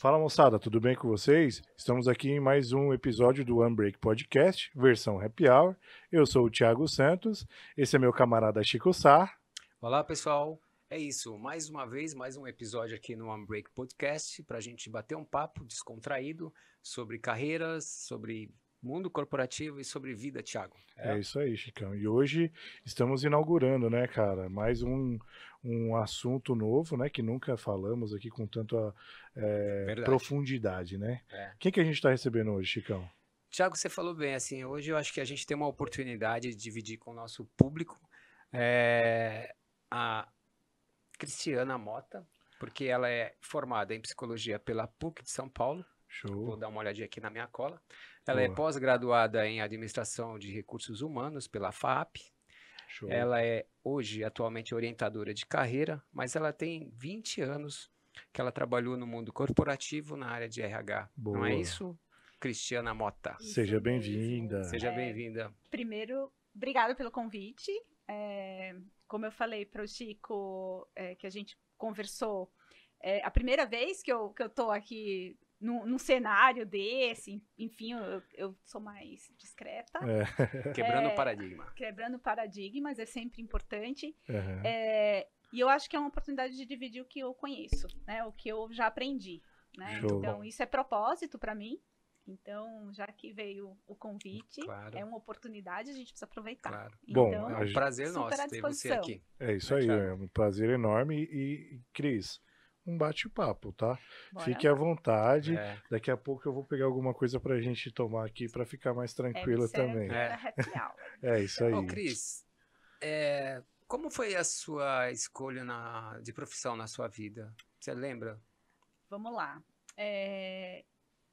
Fala moçada, tudo bem com vocês? Estamos aqui em mais um episódio do Unbreak Podcast, versão Happy Hour. Eu sou o Thiago Santos, esse é meu camarada Chico Sá. Olá pessoal, é isso, mais uma vez, mais um episódio aqui no Unbreak Podcast para a gente bater um papo descontraído sobre carreiras, sobre mundo corporativo e sobre vida, Thiago. É. é isso aí, Chicão. E hoje estamos inaugurando, né, cara, mais um, um assunto novo, né, que nunca falamos aqui com tanta é, profundidade, né? É. Quem que a gente está recebendo hoje, Chicão? Tiago, você falou bem, assim, hoje eu acho que a gente tem uma oportunidade de dividir com o nosso público é, a Cristiana Mota, porque ela é formada em psicologia pela PUC de São Paulo. Show. Vou dar uma olhadinha aqui na minha cola. Ela é Boa. é pós-graduada em administração de recursos humanos pela FAP, Show. Ela é hoje atualmente orientadora de carreira, mas ela tem 20 anos que ela trabalhou no mundo corporativo na área de RH. Boa. Não é isso, Cristiana Mota? Seja bem-vinda. Seja é, bem-vinda. Primeiro, obrigada pelo convite. É, como eu falei para o Chico, é, que a gente conversou, é a primeira vez que eu, que eu tô aqui num, num, cenário desse, enfim, eu, eu sou mais discreta. É. Quebrando o é, paradigma. Quebrando paradigmas é sempre importante. Uhum. É, e eu acho que é uma oportunidade de dividir o que eu conheço, né? O que eu já aprendi. Né? Então, isso é propósito para mim. Então, já que veio o convite, claro. é uma oportunidade, a gente precisa aproveitar. Claro. Então, Bom, é um prazer nosso ter você aqui. É isso aí, é um prazer enorme. E, Cris, um bate-papo, tá? Bora. Fique à vontade. É. Daqui a pouco eu vou pegar alguma coisa pra gente tomar aqui para ficar mais tranquilo também. É. é isso aí. Ô, Cris, é, como foi a sua escolha na, de profissão na sua vida? Você lembra? Vamos lá. É,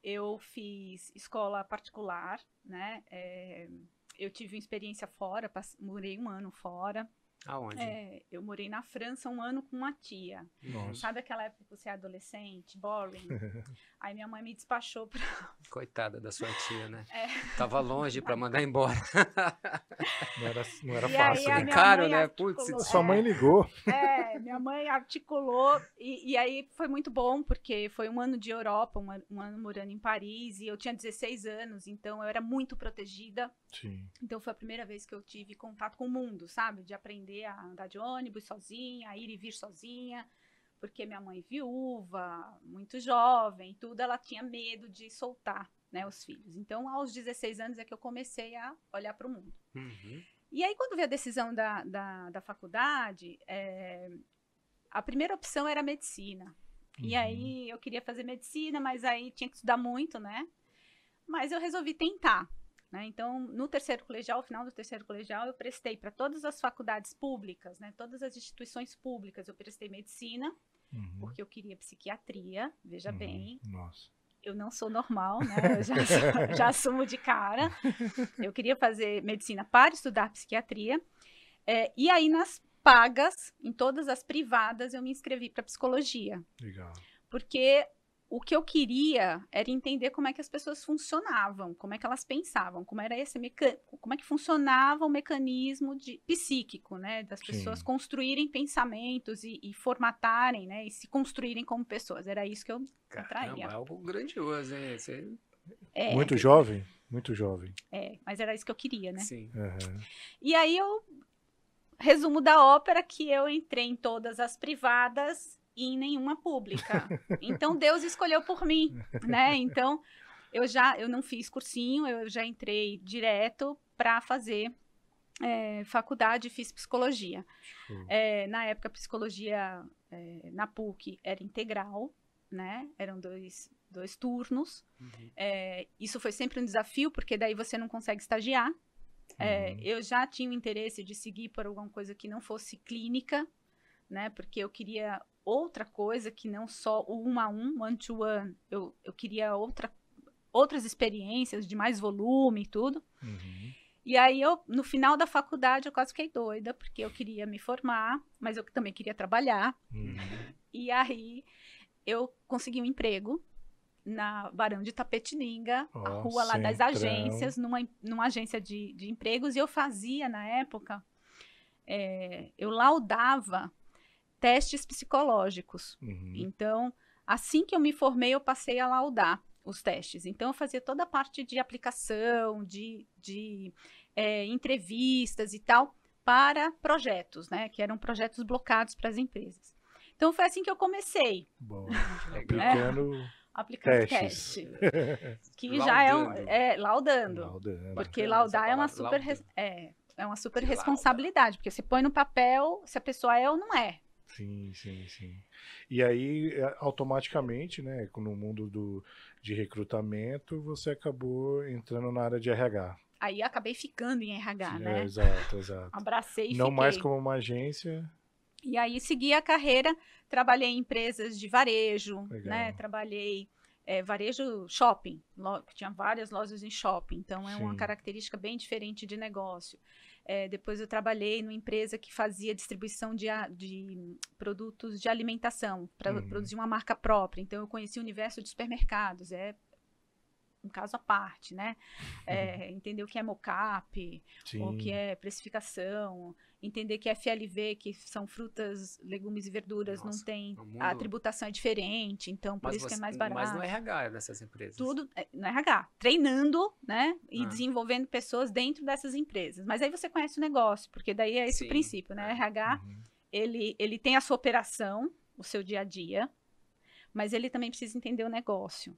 eu fiz escola particular, né? É, eu tive uma experiência fora, morei um ano fora. Aonde? É, eu morei na França um ano com uma tia. Nossa. Sabe aquela época que você é adolescente, boring? Aí minha mãe me despachou pra. Coitada da sua tia, né? É. Tava longe para mandar embora. não era, não era fácil. É caro, né? Putz, sua mãe ligou. É, minha mãe articulou. E, e, aí foi muito bom, porque foi um ano de Europa, um, um ano morando em Paris. E eu tinha 16 anos, então eu era muito protegida. Sim. Então foi a primeira vez que eu tive contato com o mundo, sabe? De aprender a andar de ônibus sozinha, a ir e vir sozinha, porque minha mãe viúva, muito jovem, tudo, ela tinha medo de soltar, né, os filhos. Então, aos 16 anos é que eu comecei a olhar para o mundo. Uhum. E aí, quando veio a decisão da, da, da faculdade, é, a primeira opção era medicina. Uhum. E aí, eu queria fazer medicina, mas aí tinha que estudar muito, né? Mas eu resolvi tentar. Né? Então, no terceiro colegial, ao final do terceiro colegial, eu prestei para todas as faculdades públicas, né? todas as instituições públicas, eu prestei medicina, uhum. porque eu queria psiquiatria, veja uhum. bem. Nossa. Eu não sou normal, né? Eu já, já assumo de cara. Eu queria fazer medicina para estudar psiquiatria. É, e aí, nas pagas, em todas as privadas, eu me inscrevi para psicologia. Legal. Porque o que eu queria era entender como é que as pessoas funcionavam, como é que elas pensavam, como era esse meca... como é que funcionava o mecanismo de... psíquico, né, das pessoas Sim. construírem pensamentos e, e, formatarem, né, e se construírem como pessoas. Era isso que eu atraía. É algo grandioso, hein? Você... É, muito é, jovem, muito jovem. É, mas era isso que eu queria, né? Sim. Uhum. E aí eu resumo da ópera que eu entrei em todas as privadas e em nenhuma pública. Então Deus escolheu por mim, né? Então eu já eu não fiz cursinho, eu já entrei direto para fazer é, faculdade, fiz psicologia. É, na época, psicologia é, na PUC era integral, né? Eram dois, dois turnos. Uhum. É, isso foi sempre um desafio, porque daí você não consegue estagiar. É, uhum. eu já tinha o interesse de seguir por alguma coisa que não fosse clínica, né? Porque eu queria outra coisa que não só o um a um, one to one. Eu, eu queria outra, outras experiências de mais volume e tudo. Uhum. E aí eu, no final da faculdade, eu quase fiquei doida, porque eu queria me formar, mas eu também queria trabalhar. Uhum. E aí eu consegui um emprego na Barão de Tapetininga, oh, a rua lá das agências, numa, numa agência de, de empregos, e eu fazia na época, é, eu laudava testes psicológicos. Uhum. Então, Assim que eu me formei, eu passei a laudar os testes. Então, eu fazia toda a parte de aplicação, de, de é, entrevistas e tal, para projetos, né? Que eram projetos blocados para as empresas. Então, foi assim que eu comecei. Bom, aplicando... É, aplicando teste. que já é, um, é laudando. laudando. Porque laudar é uma super, é, é uma super responsabilidade. Porque você põe no papel se a pessoa é ou não é. Sim, sim, sim. E aí, é, automaticamente, né, no mundo do, de recrutamento, você acabou entrando na área de RH. Aí acabei ficando em RH, sim, né? É, exato, exato. Abracei e Não fiquei. mais como uma agência. E aí segui a carreira, trabalhei em empresas de varejo, Legal. né? Trabalhei é, varejo shopping, tinha várias lojas em shopping, então é Sim. uma característica bem diferente de negócio. É, depois eu trabalhei numa empresa que fazia distribuição de, de produtos de alimentação, para uhum. produzir uma marca própria. Então eu conheci o universo de supermercados. É um caso à parte, né? É, entender o que é mocap, o que é precificação, entender que FLV, que são frutas, legumes e verduras, Nossa, não tem mundo... a tributação é diferente, então por mas isso você, que é mais barato. Mas no RH dessas empresas. Tudo é, no RH, treinando, né, e ah. desenvolvendo pessoas dentro dessas empresas. Mas aí você conhece o negócio, porque daí é esse Sim. o princípio, né? É. RH, uhum. ele ele tem a sua operação, o seu dia a dia, mas ele também precisa entender o negócio.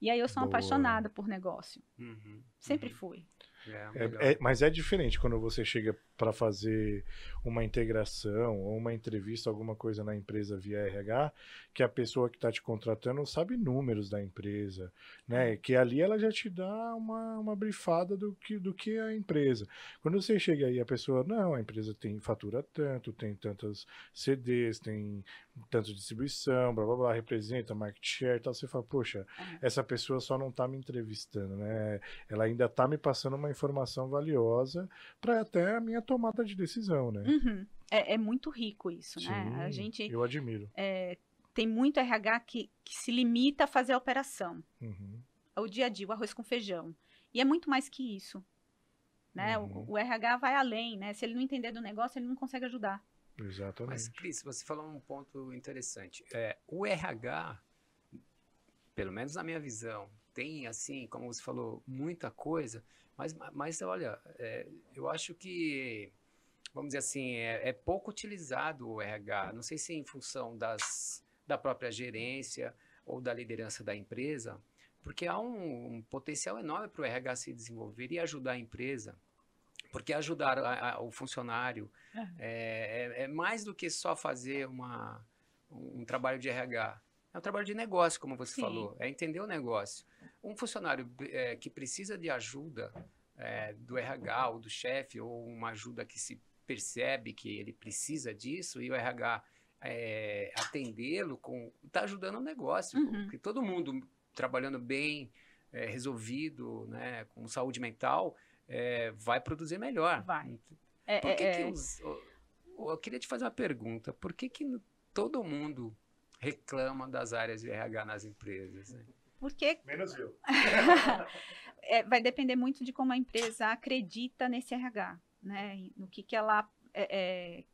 E aí eu sou Boa. apaixonada por negócio. Uhum, Sempre uhum. fui. É, é, é, mas é diferente quando você chega para fazer uma integração ou uma entrevista, alguma coisa na empresa via RH, que a pessoa que está te contratando sabe números da empresa, né? Uhum. Que ali ela já te dá uma, uma brifada do que, do que é a empresa. Quando você chega aí, a pessoa, não, a empresa tem fatura tanto, tem tantas CDs, tem tanto distribuição, blá blá blá, representa market share, tal. Você fala, poxa, é. essa pessoa só não está me entrevistando, né? Ela ainda está me passando uma informação valiosa para até a minha tomada de decisão, né? Uhum. É, é, muito rico isso, Sim, né? A gente eu admiro. É, tem muito RH que, que, se limita a fazer a operação. Uhum. O dia a dia, o arroz com feijão. E é muito mais que isso. Né? Uhum. O, o, RH vai além, né? Se ele não entender do negócio, ele não consegue ajudar. Exatamente. Mas, Cris, você falou um ponto interessante. É, o RH, pelo menos na minha visão, tem, assim, como você falou, muita coisa, mas, mas olha, é, eu acho que, vamos dizer assim, é, é pouco utilizado o RH. Não sei se é em função das da própria gerência ou da liderança da empresa, porque há um, um potencial enorme para o RH se desenvolver e ajudar a empresa. Porque ajudar a, a, o funcionário é. É, é, mais do que só fazer uma, um, um trabalho de RH. É um trabalho de negócio, como você Sim. falou. É entender o negócio. Um funcionário é, que precisa de ajuda é, do RH ou do chefe, ou uma ajuda que se percebe que ele precisa disso, e o RH é, atendê-lo com está ajudando o negócio, uhum. porque todo mundo trabalhando bem, resolvido, né, com saúde mental, vai produzir melhor. Vai. É, por que, é, que é. os, eu, eu queria te fazer uma pergunta. Por que, que todo mundo reclama das áreas de RH nas empresas? Né? Porque... Menos eu. é, vai depender muito de como a empresa acredita nesse RH, né? No que, que ela é,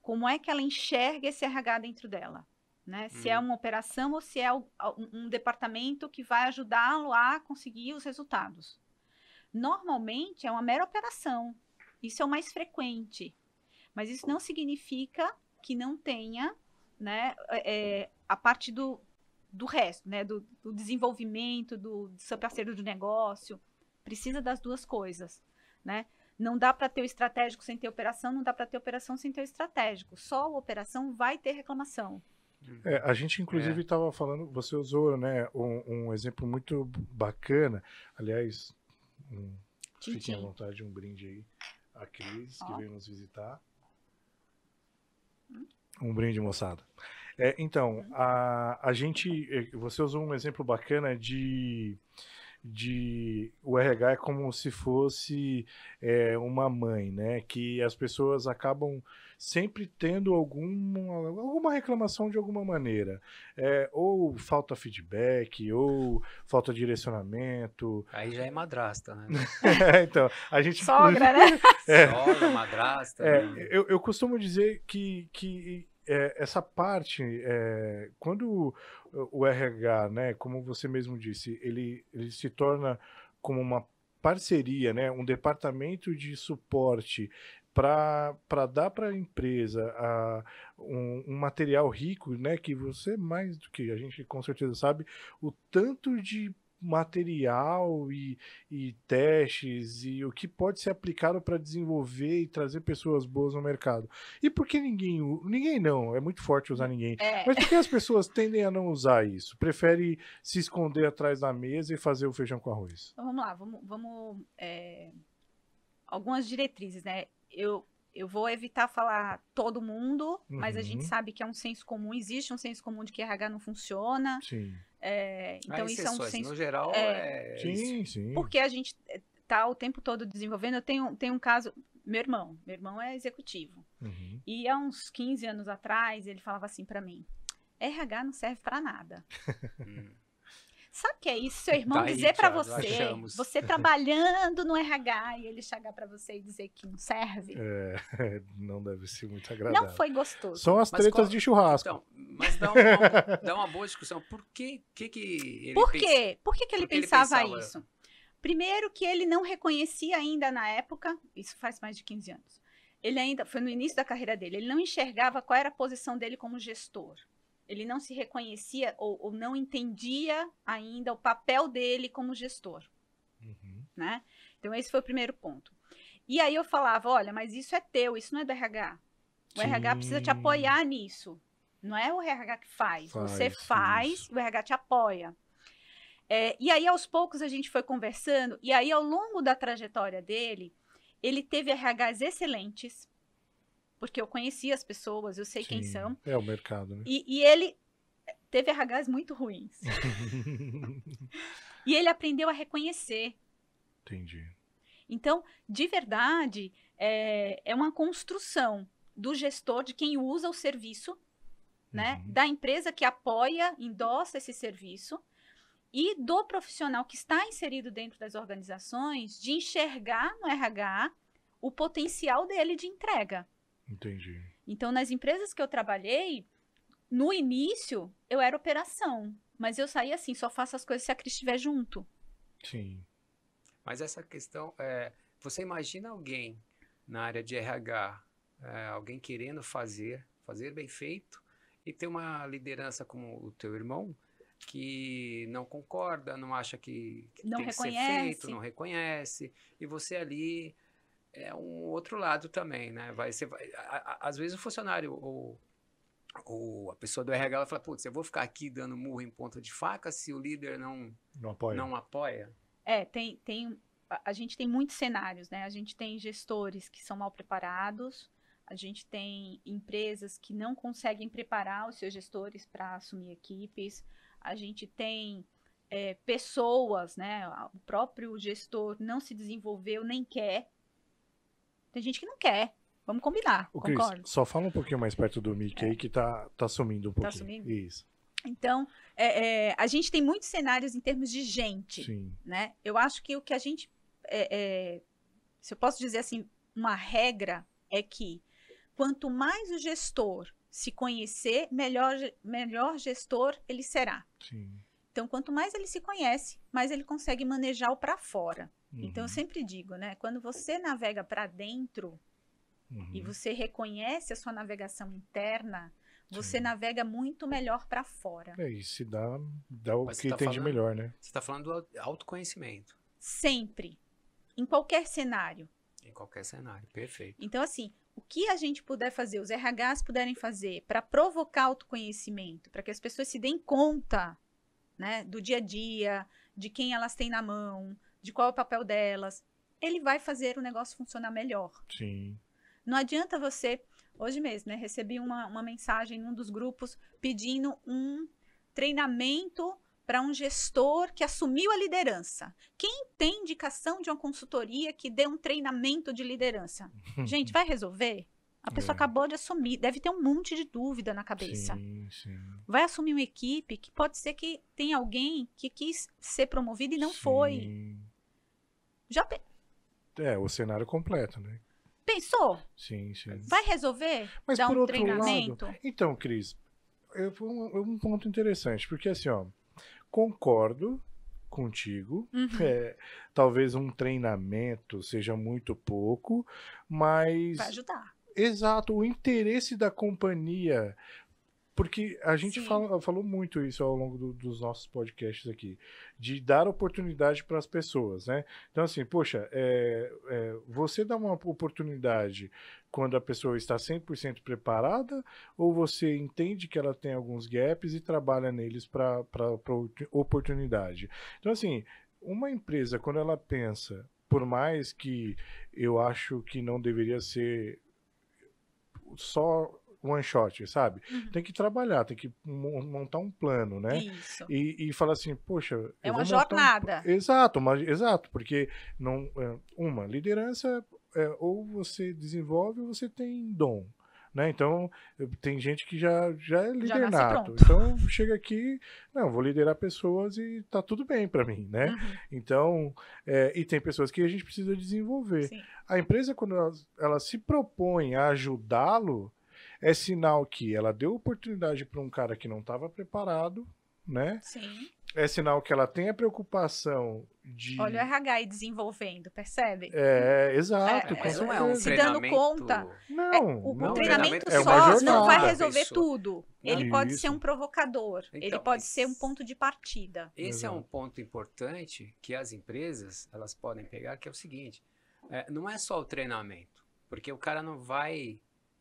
como é que ela enxerga esse RH dentro dela. Né? Se é uhum. uma operação ou se é um, um departamento que vai ajudá-lo a conseguir os resultados. Normalmente é uma mera operação. Isso é o mais frequente. Mas isso não significa que não tenha né, é, a parte do, do resto, né, do, do desenvolvimento, do, do seu parceiro de negócio. Precisa das duas coisas. Né? Não dá para ter o estratégico sem ter operação, não dá para ter operação sem ter o estratégico. Só a operação vai ter reclamação. É, a gente, inclusive, estava é. falando, você usou né, um, um, exemplo muito bacana. Aliás, um, fiquem à vontade, um brinde aí. A Cris, que veio nos visitar. Um brinde, moçada. É, então, a, a gente. Eh, você usou um exemplo bacana de de o RH é como se fosse é, uma mãe, né? Que as pessoas acabam sempre tendo alguma, alguma reclamação de alguma maneira. É, ou falta feedback, ou falta direcionamento. Aí já é madrasta, né? é, então, a gente. Sogra, né? É, Sogra, madrasta. É, né? eu, eu costumo dizer que, que é, essa parte, é, quando o RH, né, como você mesmo disse, ele, ele se torna como uma parceria, né, um departamento de suporte para dar para a empresa um, um, material rico, né, que você mais do que a gente com certeza sabe, o tanto de material e, e testes e o que pode ser aplicado para desenvolver e trazer pessoas boas no mercado. E por que ninguém, ninguém não, é muito forte usar ninguém, é. mas por que as pessoas tendem a não usar isso? Prefere se esconder atrás da mesa e fazer o feijão com arroz? Então, vamos lá, vamos, vamos é... algumas diretrizes, né? Eu, eu vou evitar falar todo mundo, uhum. mas a gente uhum. sabe que é um senso comum, existe um senso comum de que RH não funciona. Sim. É, então isso é um senso. No geral, é, é sim, sim. Porque a gente tá o tempo todo desenvolvendo. Eu tenho, tenho um caso, meu irmão, meu irmão é executivo. Uhum. E há uns 15 anos atrás, ele falava assim para mim: RH não serve para nada. Sabe o que é isso? Seu irmão Daí, dizer para você, achamos. você trabalhando no RH e ele chegar para você e dizer que não serve? É, não deve ser muito agradável. Não foi gostoso. São as tretas qual, de churrasco. Então, mas dá uma, dá uma, boa discussão. Por que, que, que ele Por quê? Por que, que ele, pensava ele pensava isso? Primeiro que ele não reconhecia ainda na época, isso faz mais de 15 anos. Ele ainda foi no início da carreira dele, ele não enxergava qual era a posição dele como gestor ele não se reconhecia ou, ou, não entendia ainda o papel dele como gestor, uhum. né? Então esse foi o primeiro ponto. E aí eu falava, olha, mas isso é teu, isso não é do RH. O Sim. RH precisa te apoiar nisso. Não é o RH que faz. faz Você faz, isso. o RH te apoia. É, e aí, aos poucos, a gente foi conversando, e aí, ao longo da trajetória dele, ele teve RHs excelentes, porque eu conhecia as pessoas, eu sei Sim, quem são. É o mercado, né? E, e ele teve RHs muito ruins. e ele aprendeu a reconhecer. Entendi. Então, de verdade, é, é uma construção do gestor, de quem usa o serviço, né? Uhum. Da empresa que apoia, endossa esse serviço, e do profissional que está inserido dentro das organizações de enxergar no RH o potencial dele de entrega. Entendi. Então, nas empresas que eu trabalhei, no início, eu era operação. Mas eu saí assim, só faço as coisas se a Cris estiver junto. Sim. Mas essa questão, é, você imagina alguém na área de RH, é, alguém querendo fazer, fazer bem feito, e ter uma liderança como o teu irmão, que não concorda, não acha que, que não tem reconhece. que ser feito, não reconhece, e você ali é um outro lado também, né? Vai, ser vai, a, a, às vezes o funcionário ou, ou a pessoa do RH ela fala, putz, eu vou ficar aqui dando murro em ponta de faca se o líder não, não apoia. Não apoia. É, tem, tem, a gente tem muitos cenários, né? A gente tem gestores que são mal preparados, a gente tem empresas que não conseguem preparar os seus gestores para assumir equipes, a gente tem é, pessoas, né? O próprio gestor não se desenvolveu nem quer tem gente que não quer. Vamos combinar, o concordo. Chris, só fala um pouquinho mais perto do Mickey é. aí que tá, tá sumindo um tá pouquinho. Tá sumindo? Isso. Então, é, é, a gente tem muitos cenários em termos de gente, Sim. né? Eu acho que o que a gente, é, é, se eu posso dizer assim, uma regra é que quanto mais o gestor se conhecer, melhor, melhor gestor ele será. Sim. Então, quanto mais ele se conhece, mais ele consegue manejar o para fora. Uhum. Então eu uhum. sempre digo, né? Quando você navega para dentro uhum. e você reconhece a sua navegação interna, você Sim. navega muito melhor para fora. É, e se dá, dá o Mas que tá tem de melhor, né? Você está falando do autoconhecimento. Sempre. Em qualquer cenário. Em qualquer cenário, perfeito. Então, assim, o que a gente puder fazer, os RHs puderem fazer para provocar autoconhecimento, para que as pessoas se deem conta né, do dia a dia, de quem elas têm na mão, de qual é o papel delas, ele vai fazer o negócio funcionar melhor. Sim. Não adianta você. Hoje mesmo, né? Recebi uma, uma mensagem num dos grupos pedindo um treinamento para um gestor que assumiu a liderança. Quem tem indicação de uma consultoria que dê um treinamento de liderança? Gente, vai resolver? A pessoa é. acabou de assumir, deve ter um monte de dúvida na cabeça. Sim, sim. Vai assumir uma equipe que pode ser que tenha alguém que quis ser promovido e não sim. foi. Já É, o cenário completo, né? Pensou? Sim, sim. Vai resolver? Mas Dar por um outro treinamento? lado. Então, Cris, é um, um ponto interessante, porque assim, ó, concordo contigo. Uhum. É, talvez um treinamento seja muito pouco, mas. Vai ajudar. Exato, o interesse da companhia porque a gente fala, falou muito isso ao longo do, dos nossos podcasts aqui, de dar oportunidade para as pessoas, né? Então, assim, poxa, é, é, você dá uma oportunidade quando a pessoa está 100% preparada ou você entende que ela tem alguns gaps e trabalha neles para oportunidade? Então, assim, uma empresa, quando ela pensa, por mais que eu acho que não deveria ser só one shot, sabe? Uhum. Tem que trabalhar, tem que montar um plano, né? Isso. E, e falar assim, poxa. É uma jornada. Um... Exato, uma... exato, porque não, é, uma liderança é, ou você desenvolve ou você tem dom. Né? Então, tem gente que já, já é líder nato. Então, chega aqui, não, vou liderar pessoas e tá tudo bem para mim, né? Uhum. Então, é, e tem pessoas que a gente precisa desenvolver. Sim. A empresa, quando ela, ela se propõe a ajudá-lo, é sinal que ela deu oportunidade para um cara que não estava preparado, né? Sim. É sinal que ela tem a preocupação de. Olha o RH aí desenvolvendo, percebe? É, exato. É, não é um se dando conta. Não, é, o, não, treinamento é só não vai resolver tudo. Ele Isso. pode ser um provocador. Então, ele pode ser um ponto de partida. Esse Exato. é um ponto importante que as empresas elas podem pegar, que é o seguinte: é, não é só o treinamento, porque o cara não vai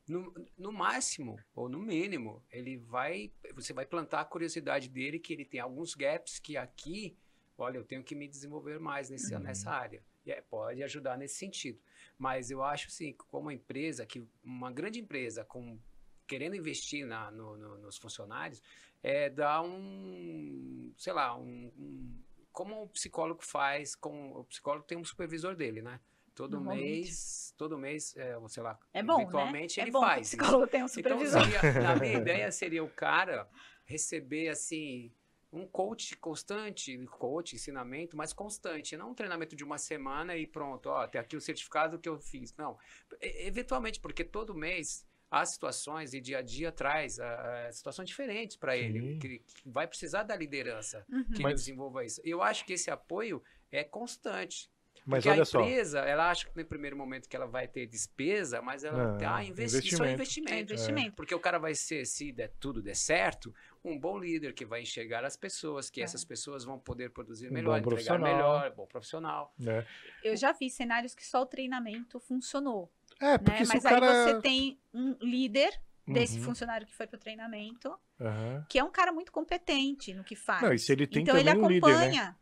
no, no máximo, ou no mínimo, ele vai. Você vai plantar a curiosidade dele que ele tem alguns gaps que aqui, olha, eu tenho que me desenvolver mais nesse, uhum. nessa área. E é, pode ajudar nesse sentido. Mas eu acho assim, como uma empresa, que uma grande empresa com querendo investir na, no, no, nos funcionários, é dar um, sei lá, um, um como o psicólogo faz, com o psicólogo tem um supervisor dele, né? Todo mês, todo mês, é, sei lá, é bom, eventualmente né? ele é bom, faz. O psicólogo tem um supervisor. Então, seria, a minha ideia seria o cara receber, assim, um coach constante, coach, ensinamento, mas constante, não um treinamento de uma semana e pronto, ó, tem aqui o certificado que eu fiz. Não, eventualmente, porque todo mês há situações e dia a dia traz uh, situações diferentes para ele, que, que, vai precisar da liderança uhum. que mas... desenvolva isso. Eu acho que esse apoio é constante. Mas Porque olha a empresa, só. ela acha que no primeiro momento que ela vai ter despesa, mas ela não, tá investi investimento. Isso é investimento. É investimento. É. Porque o cara vai ser, se der, tudo der certo, um bom líder que vai enxergar as pessoas, que é. essas pessoas vão poder produzir melhor, um entregar melhor, bom profissional. É. Eu já vi cenários que só o treinamento funcionou. É, porque né? Mas aí cara... você tem um líder desse uhum. funcionário que foi para o treinamento, uhum. que é um cara muito competente no que faz. Não, e se ele tem então ele acompanha. Um líder, né?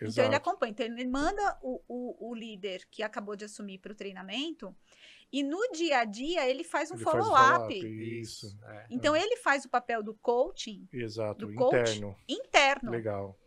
Exato. Então ele acompanha. Então ele manda o, o, o líder que acabou de assumir para o treinamento e no dia a dia ele faz um follow-up. Follow isso. É, então é. ele faz o papel do coaching. Exato, do interno. interno. Legal.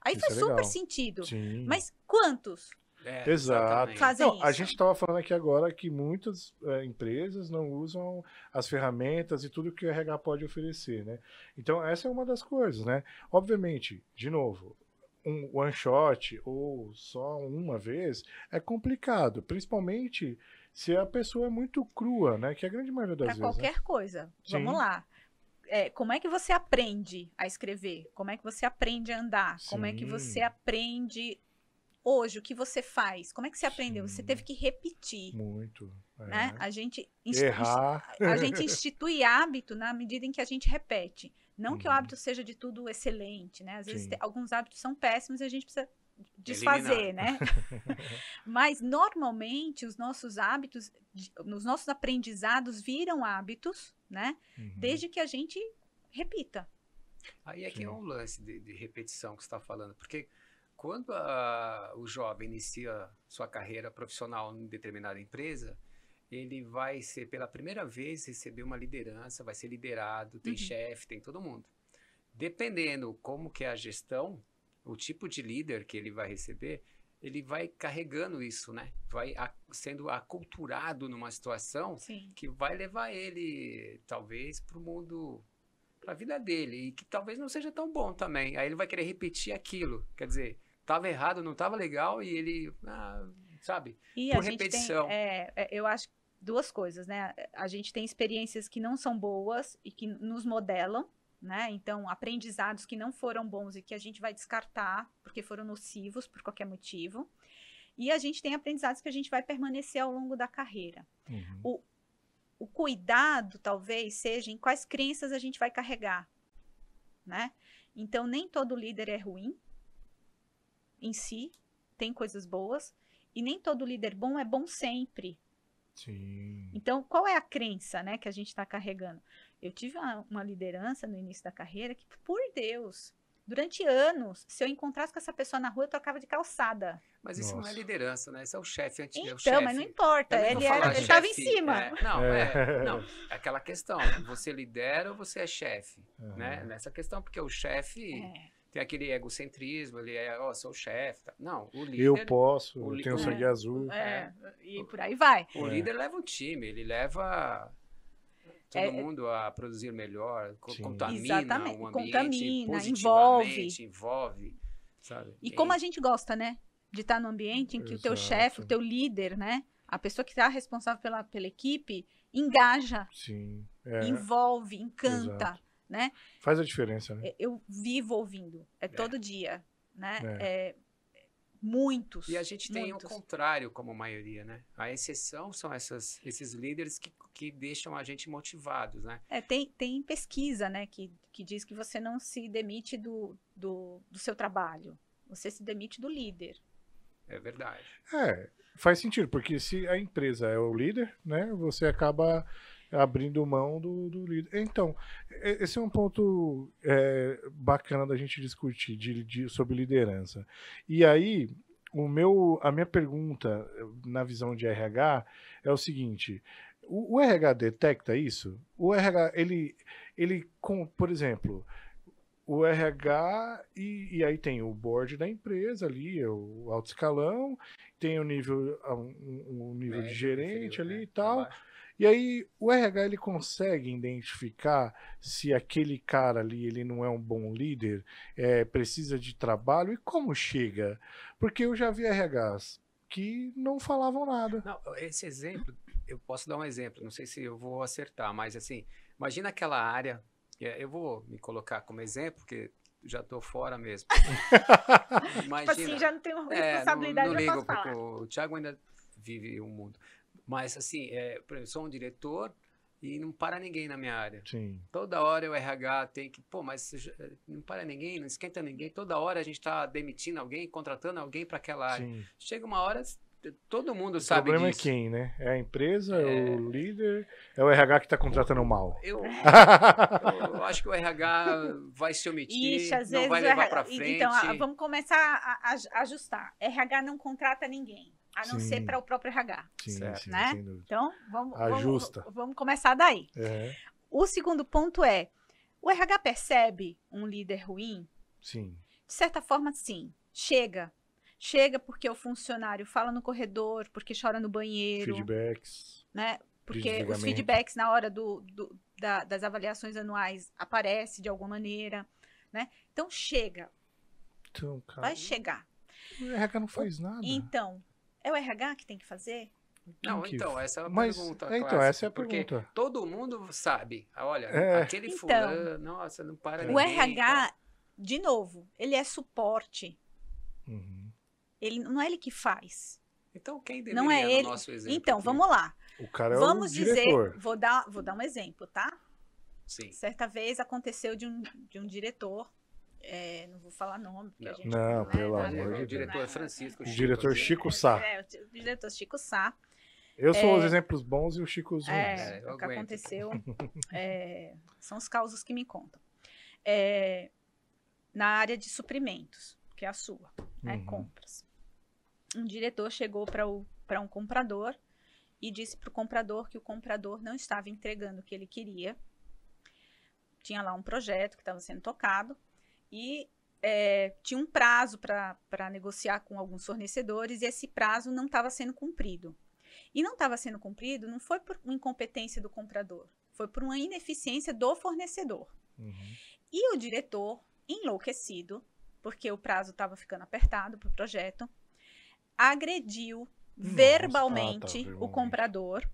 Aí isso faz é super legal. sentido. Sim. Mas quantos? É, Exato. Fazem não, isso. A gente estava falando aqui agora que muitas é, empresas não usam as ferramentas e tudo que o RH pode oferecer, né? Então essa é uma das coisas, né? Obviamente, de novo, um one shot ou só uma vez é complicado, principalmente se a pessoa é muito crua, né? Que é a grande maioria das pra vezes. Para qualquer né? coisa. Sim. Vamos lá. É, como é que você aprende a escrever? Como é que você aprende a andar? Sim. Como é que você aprende hoje o que você faz? Como é que você aprendeu? Sim. Você teve que repetir. Muito. É. Né? A gente Errar. a gente institui hábito na medida em que a gente repete. Não uhum. que o uhum. hábito seja de tudo excelente, né? Às vezes tem, alguns hábitos são péssimos e a gente precisa desfazer, Eliminar. né? Mas normalmente os nossos hábitos, os nossos aprendizados viram hábitos, né? Uhum. Desde que a gente repita. Aí é que é um lance de, de repetição que você está falando, porque quando a, o jovem inicia sua carreira profissional em determinada empresa, ele vai ser pela primeira vez receber uma liderança, vai ser liderado, tem uhum. chefe, tem todo mundo. Dependendo como que é a gestão, o tipo de líder que ele vai receber, ele vai carregando isso, né? Vai a, sendo aculturado numa situação Sim. que vai levar ele, talvez, para o mundo, para a vida dele, e que talvez não seja tão bom também. Aí ele vai querer repetir aquilo. Quer dizer, estava errado, não estava legal, e ele. Ah, sabe? E Por a repetição. Tem, é, é, eu acho duas coisas, né? A gente tem experiências que não são boas e que nos modelam, né? Então, aprendizados que não foram bons e que a gente vai descartar porque foram nocivos por qualquer motivo. E a gente tem aprendizados que a gente vai permanecer ao longo da carreira. Uhum. O, o cuidado, talvez, seja em quais crenças a gente vai carregar, né? Então, nem todo líder é ruim em si, tem coisas boas, e nem todo líder bom é bom sempre. Sim. Então, qual é a crença, né, que a gente está carregando? Eu tive uma, uma liderança no início da carreira que, por Deus, Durante anos, se eu encontrasse com essa pessoa na rua, eu trocava de calçada. Mas isso Nossa. não é liderança, né? Isso é o chefe antigo. Então, chefe. mas não importa. Ele estava em cima. É, não, é. é, não, é aquela questão. Você lidera ou você é chefe? Uhum. Né? Nessa questão, porque o chefe é. Tem aquele egocentrismo, ele é, ó, oh, sou o chefe. Tá. Não, o líder. Eu posso, o eu tenho sangue azul. É, e por aí vai. O líder leva o time, ele leva todo é, mundo a produzir melhor, sim. contamina Exatamente. o ambiente contamina, envolve. envolve sabe? E, e como a gente gosta, né? De estar no ambiente em que Exato. o teu chefe, o teu líder, né? A pessoa que está responsável pela, pela equipe engaja, Sim, é. envolve, encanta, Exato. Né? Faz a diferença, né? Eu vivo ouvindo, é, é. todo dia, né? É. é Muitos. E a gente tem muitos. o contrário como maioria, né? A exceção são essas, esses líderes que, que deixam a gente motivados, né? É, tem, tem pesquisa, né, que, que diz que você não se demite do, do, do seu trabalho, você se demite do líder. É verdade. É, faz sentido, porque se a empresa é o líder, né, você acaba abrindo mão do, do líder. Então, esse é um ponto é, bacana da gente discutir de, de, sobre liderança. E aí, o meu, a minha pergunta na visão de RH é o seguinte: o, o RH detecta isso? O RH, ele, ele com, por exemplo, o RH e, e, aí tem o board da empresa ali, o alto escalão, tem o nível, um, um nível Médio, de gerente inferior, ali né? e tal. Abaixo. E aí o RH ele consegue identificar se aquele cara ali ele não é um bom líder, é, precisa de trabalho e como chega? Porque eu já vi RHs que não falavam nada. Não, esse exemplo, eu posso dar um exemplo, não sei se eu vou acertar, mas assim, imagina aquela área, eu vou me colocar como exemplo, porque já estou fora mesmo. imagina, tipo assim, já não tenho responsabilidade, é, não, não ligo, porque o Thiago ainda vive o um mundo. Mas, assim, é, eu sou um diretor e não para ninguém na minha área. Sim. Toda hora o RH tem que, pô, mas não para ninguém, não esquenta ninguém. Toda hora a gente está demitindo alguém, contratando alguém para aquela área. Sim. Chega uma hora, todo mundo o sabe disso. O problema é quem, né? É a empresa, é, é o líder, é o RH que está contratando mal. Eu, eu, acho que o RH vai se omitir, Ixi, não vezes vai levar para frente. Então, vamos começar a, a ajustar. RH não contrata ninguém. A não sim. ser para o próprio RH. Sim, certo, sim, né? Então, vamos, Ajusta. Vamos, vamos começar daí. É. O segundo ponto é: o RH percebe um líder ruim? Sim. De certa forma, sim. Chega. Chega porque o funcionário fala no corredor, porque chora no banheiro. Feedbacks. Né? Porque os feedbacks na hora do, do da, das avaliações anuais aparece de alguma maneira. Né? Então, chega. Então, cara, Vai chegar. O RH não faz nada. Então, é o RH que tem que fazer? Não, então, essa é a Mas, pergunta. É, então, essa é a pergunta. Porque todo mundo sabe. Olha, é. aquele então, fulano, nossa, não para O ninguém, RH, então. de novo, ele é suporte. Uhum. Ele, não é ele que faz. Então, quem deveria não é ele. nosso exemplo? Então, aqui? vamos lá. O cara é vamos o diretor. dizer, vou dar, vou dar um exemplo, tá? Sim. Certa vez aconteceu de um, de um diretor é, não vou falar nome, porque não. a gente não, não pelo é, amor de Deus. O diretor Francisco. O diretor Chico Sá. É, o diretor Chico Sá. Eu sou é, os exemplos bons e o Chico os ruins. É, é o que aconteceu é, são os causos que me contam. É, na área de suprimentos, que é a sua, né, uhum. compras. Um diretor chegou para um comprador e disse para o comprador que o comprador não estava entregando o que ele queria. Tinha lá um projeto que estava sendo tocado e é, tinha um prazo para negociar com alguns fornecedores e esse prazo não estava sendo cumprido. E não estava sendo cumprido não foi por uma incompetência do comprador, foi por uma ineficiência do fornecedor. Uhum. E o diretor, enlouquecido, porque o prazo estava ficando apertado para o projeto, agrediu verbalmente, Nossa, tá, tá, o comprador,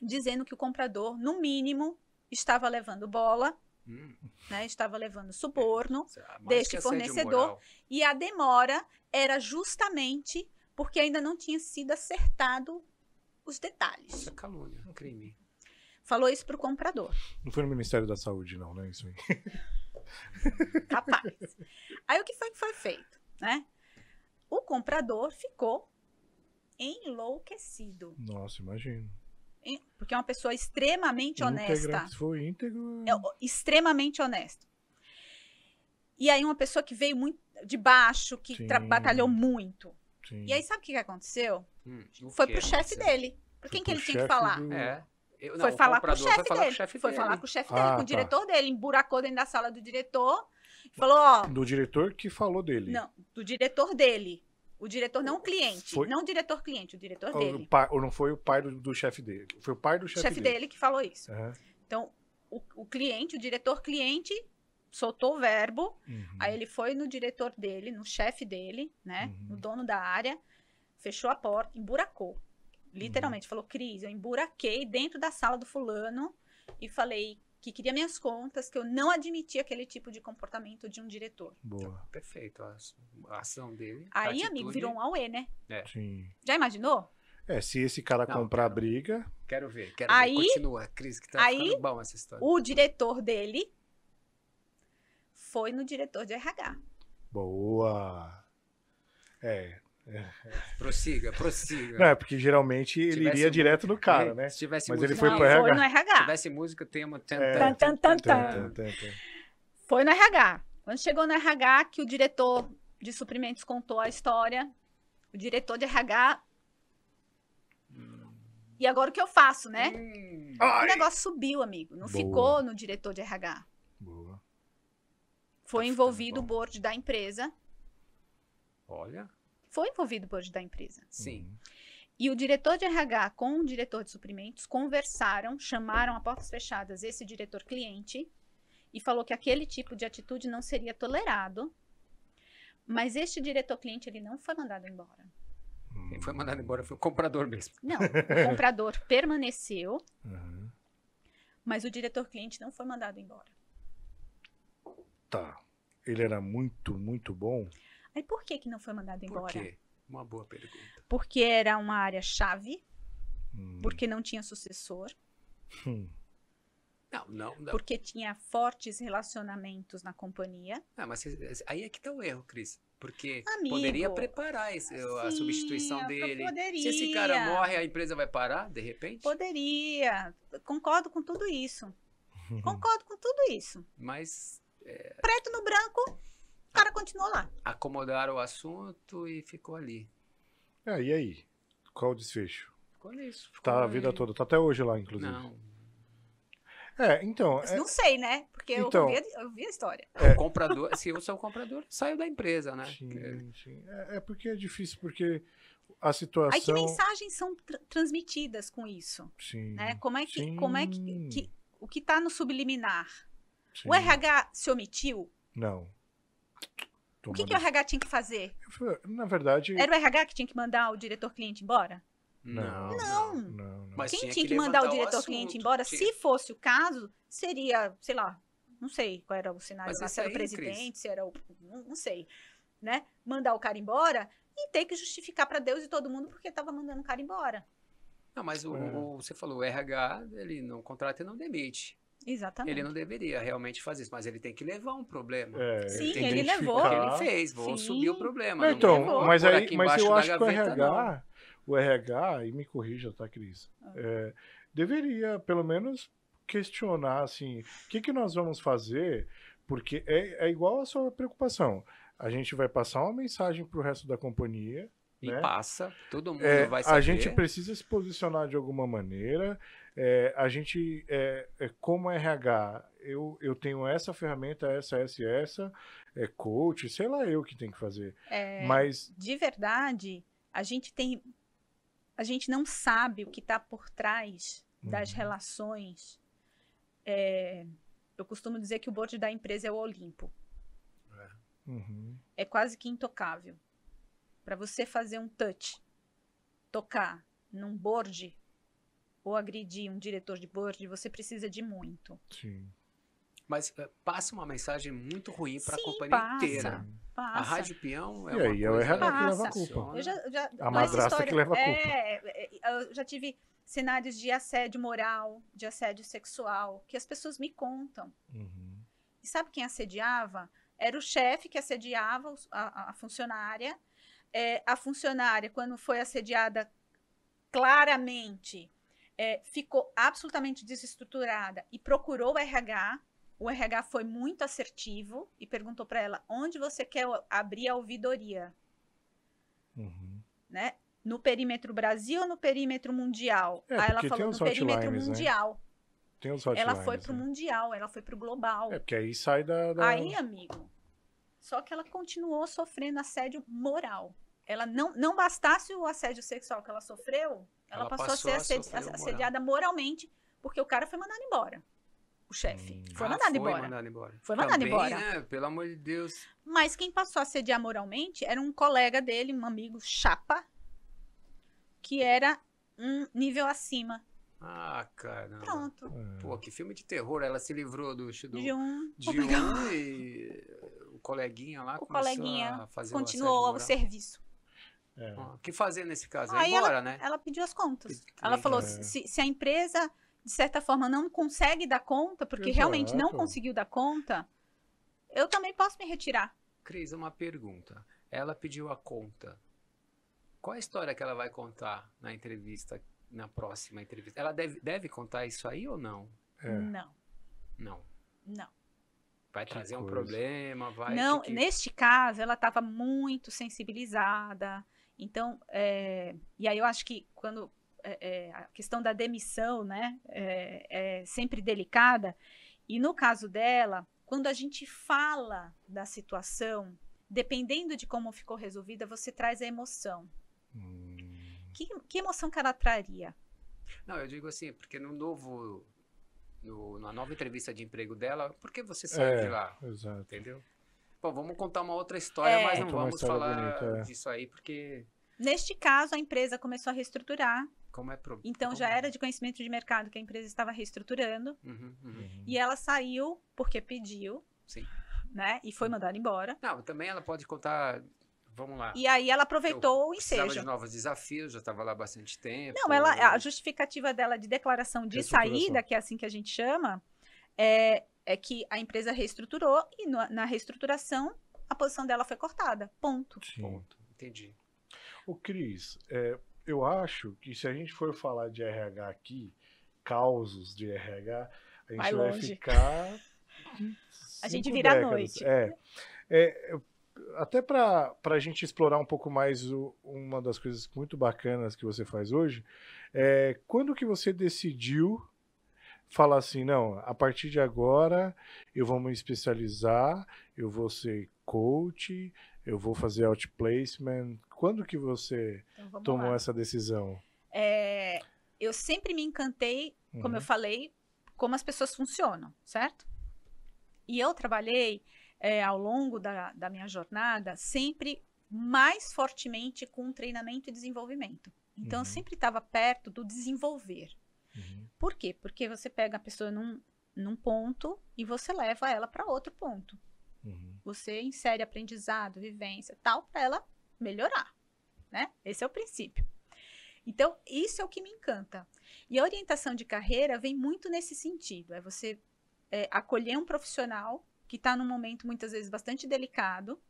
dizendo que o comprador, no mínimo, estava levando bola, hum. né, estava levando suborno é, deste fornecedor, e a demora era justamente porque ainda não tinha sido acertado os detalhes. Isso é calúnia, um crime. Falou isso para o comprador. Não foi no Ministério da Saúde, não, né? Isso aí. Capaz. Aí o que foi que foi feito, né? O comprador ficou enlouquecido. Nossa, imagino. Porque é uma pessoa extremamente honesta. Se for íntegro. É extremamente honesto. E aí, uma pessoa que veio muito de baixo, que batalhou muito. Sim. E aí, sabe o que, que aconteceu? Hum, foi pro chefe dele. Por quem que ele tinha que falar? Do... É. Eu, não, foi, falar com o chefe dele. Foi falar com o chefe dele, ah, com o tá. diretor dele. Emburacou dentro da sala do diretor. Falou, ó. Do diretor que falou dele. Não, do diretor dele. O diretor, não o cliente. Foi... Não o diretor cliente, o diretor ou dele. Pai, ou não foi o pai do, do chefe dele. Foi o pai do chefe dele. O chefe dele que falou isso. Uhum. Então, o, o, cliente, o diretor cliente, soltou o verbo. Uhum. Aí ele foi no diretor dele, no chefe dele, né? Uhum. No dono da área. Fechou a porta, emburacou. Literalmente, uhum. falou, Cris, eu emburaquei dentro da sala do fulano e falei, que queria minhas contas, que eu não admitia aquele tipo de comportamento de um diretor. Boa. Então, perfeito. A, a, ação dele. Aí, atitude... amigo, virou um Aue, né? É. Sim. Já imaginou? É, se esse cara não, comprar quero, briga. Quero ver, quero aí, ver. Continua, Cris, que tá aí, bom essa história. O diretor dele foi no diretor de RH. Boa. É, é. Prossiga, prossiga. Não, é porque geralmente ele iria direto no cara, né? Se tivesse Mas música, ele foi não, pro RH. Foi no RH. Se tivesse música, tema. É. Tan, tan, tan, foi no RH. Quando chegou no RH, que o diretor de suprimentos contou a história, o diretor de RH. Hum. E agora o que eu faço, né? Hum. O negócio subiu, amigo. Não Boa. ficou no diretor de RH. Boa. Foi tá envolvido o board da empresa. Olha foi envolvido por da empresa. Sim. E o diretor de RH com o diretor de suprimentos conversaram, chamaram a portas fechadas esse diretor cliente e falou que aquele tipo de atitude não seria tolerado. Mas este diretor cliente ele não foi mandado embora. Quem foi mandado embora foi o comprador mesmo. Não, o comprador permaneceu, uhum. mas o diretor cliente não foi mandado embora. Tá. Ele era muito, muito bom. Aí por que, que não foi mandado embora? Por quê? Uma boa pergunta. Porque era uma área chave, hum. porque não tinha sucessor. Hum. Não, não, não, Porque tinha fortes relacionamentos na companhia. Ah, mas aí é que tá o erro, Cris. Porque Amigo, poderia preparar esse, sim, a substituição dele. Poderia. Se esse cara morre, a empresa vai parar, de repente? Poderia. Concordo com tudo isso. Concordo com tudo isso. Mas. É... Preto no branco, o cara continuou lá. Acomodaram o assunto e ficou ali. É, e aí? Qual o desfecho? Ficou nisso. Ficou tá a vida toda, tá até hoje lá, inclusive. Não. É, então. É... Não sei, né? Porque então, eu, vi, eu vi a história. É... O comprador, se eu sou o comprador, saiu da empresa, né? Sim, sim. É, é, porque é difícil, porque a situação. Aí que mensagens são tr transmitidas com isso? Sim. Né? Como é que. Sim. Como é que, que o que está no subliminar? Sim. O RH se omitiu? Não. O que, que o RH tinha que fazer? Na verdade. Era o RH que tinha que mandar o diretor-cliente embora? Não. Não. não, não, não. Quem tinha que, que mandar o diretor-cliente embora, tinha... se fosse o caso, seria, sei lá, não sei qual era o cenário se era o presidente, se era o. Não, não, sei. Né? Mandar o cara embora e ter que justificar para Deus e todo mundo porque estava mandando o cara embora. Não, mas o, é. o, você falou, o RH, ele não contrata e não demite. Exatamente. Ele não deveria realmente fazer isso, mas ele tem que levar um problema. É, Sim, ele, ele levou. O que ele fez, vou Sim. subir o problema. Não, então, mas, aí, mas eu acho que o RH, o RH, e me corrija, tá, Cris? Ah. É, deveria, pelo menos, questionar, assim, o que, que nós vamos fazer, porque é, é igual a sua preocupação. A gente vai passar uma mensagem para o resto da companhia, e né? passa, todo mundo é, vai saber. A gente precisa se posicionar de alguma maneira. É, a gente, é, é como RH, eu, eu tenho essa ferramenta, essa, essa essa, é coach, sei lá eu que tem que fazer. É, Mas de verdade, a gente tem, a gente não sabe o que está por trás das uhum. relações. É, eu costumo dizer que o board da empresa é o Olimpo. É, uhum. é quase que intocável. Para você fazer um touch tocar num board ou agredir um diretor de board, você precisa de muito. Sim. Mas uh, passa uma mensagem muito ruim para a companhia passa, inteira. Passa. A Rádio Peão é e uma aí, é o RH que leva a culpa. Eu já, já, a madrasta história, que leva a culpa. É, é, eu já tive cenários de assédio moral, de assédio sexual, que as pessoas me contam. Uhum. E sabe quem assediava? Era o chefe que assediava a, a funcionária. É, a funcionária, quando foi assediada claramente, é, ficou absolutamente desestruturada e procurou o RH o RH foi muito assertivo e perguntou para ela onde você quer abrir a ouvidoria, uhum. né? No perímetro Brasil ou no perímetro mundial? É, Aí ela falou no perímetro né? mundial. Né? Tem os ela foi pro né? mundial, ela foi pro global. É porque aí sai da, da, Aí, amigo. Só que ela continuou sofrendo assédio moral. Ela não, não bastasse o assédio sexual que ela sofreu, ela, ela passou, passou, a ser assediada moralmente porque o cara foi mandado embora o chefe. Hum. Foi, ah, mandado, foi embora. mandado embora. Foi mandado Também, embora. Né? Pelo amor de Deus. Mas quem passou a sediar moralmente era um colega dele, um amigo chapa, que era um nível acima. Ah, caramba. Pronto. Pô, que filme de terror. Ela se livrou do, do de um, de um e o coleguinha lá o coleguinha a fazer continuou o serviço. É. O que fazer nesse caso? Aí embora, ela, né? Ela pediu as contas. Ela falou: é. se, se a empresa de certa forma, não consegue dar conta, porque Exato. realmente não conseguiu dar conta, eu também posso me retirar. Cris, uma pergunta. Ela pediu a conta. Qual a história que ela vai contar na entrevista, na próxima entrevista? Ela deve, deve contar isso aí ou não? É. Não. Não. Não. Vai que trazer coisa. um problema, vai. Não, que que... neste caso, ela estava muito sensibilizada. Então, é... e aí eu acho que quando é, é, a questão da demissão, né, é, é sempre delicada. E no caso dela, quando a gente fala da situação, dependendo de como ficou resolvida, você traz a emoção. Hum. Que, que emoção que ela traria? Não, eu digo assim, porque no novo, no, na nova entrevista de emprego dela, por que você saiu é, de lá? Exato. Entendeu? Bom, vamos contar uma outra história, é. mas não vamos falar bonita, é. disso aí, porque... Neste caso, a empresa começou a reestruturar como é pro... Então Como já é? era de conhecimento de mercado que a empresa estava reestruturando. Uhum, uhum. E ela saiu porque pediu. Sim. Né? E foi mandada embora. Não, também ela pode contar. Vamos lá. E aí ela aproveitou o ensejo. de novos desafios, já estava lá há bastante tempo. Não, ela, a justificativa dela de declaração de saída, que é assim que a gente chama, é, é que a empresa reestruturou e no, na reestruturação a posição dela foi cortada. Ponto. Sim. Ponto. Entendi. O Cris, é, eu acho que se a gente for falar de RH aqui, causos de RH, a gente vai, vai ficar. a gente vira décadas. à noite. É, é, até para a gente explorar um pouco mais o, uma das coisas muito bacanas que você faz hoje, é quando que você decidiu falar assim, não, a partir de agora eu vou me especializar, eu vou ser coach, eu vou fazer outplacement. Quando que você então, tomou lá. essa decisão? É, eu sempre me encantei, como uhum. eu falei, como as pessoas funcionam, certo? E eu trabalhei é, ao longo da, da minha jornada sempre mais fortemente com treinamento e desenvolvimento. Então, uhum. eu sempre estava perto do desenvolver. Uhum. Por quê? Porque você pega a pessoa num, num ponto e você leva ela para outro ponto. Uhum. Você insere aprendizado, vivência, tal, para ela melhorar, né? Esse é o princípio. Então, isso é o que me encanta. E a orientação de carreira vem muito nesse sentido. É você é, acolher um profissional que está num momento muitas vezes bastante delicado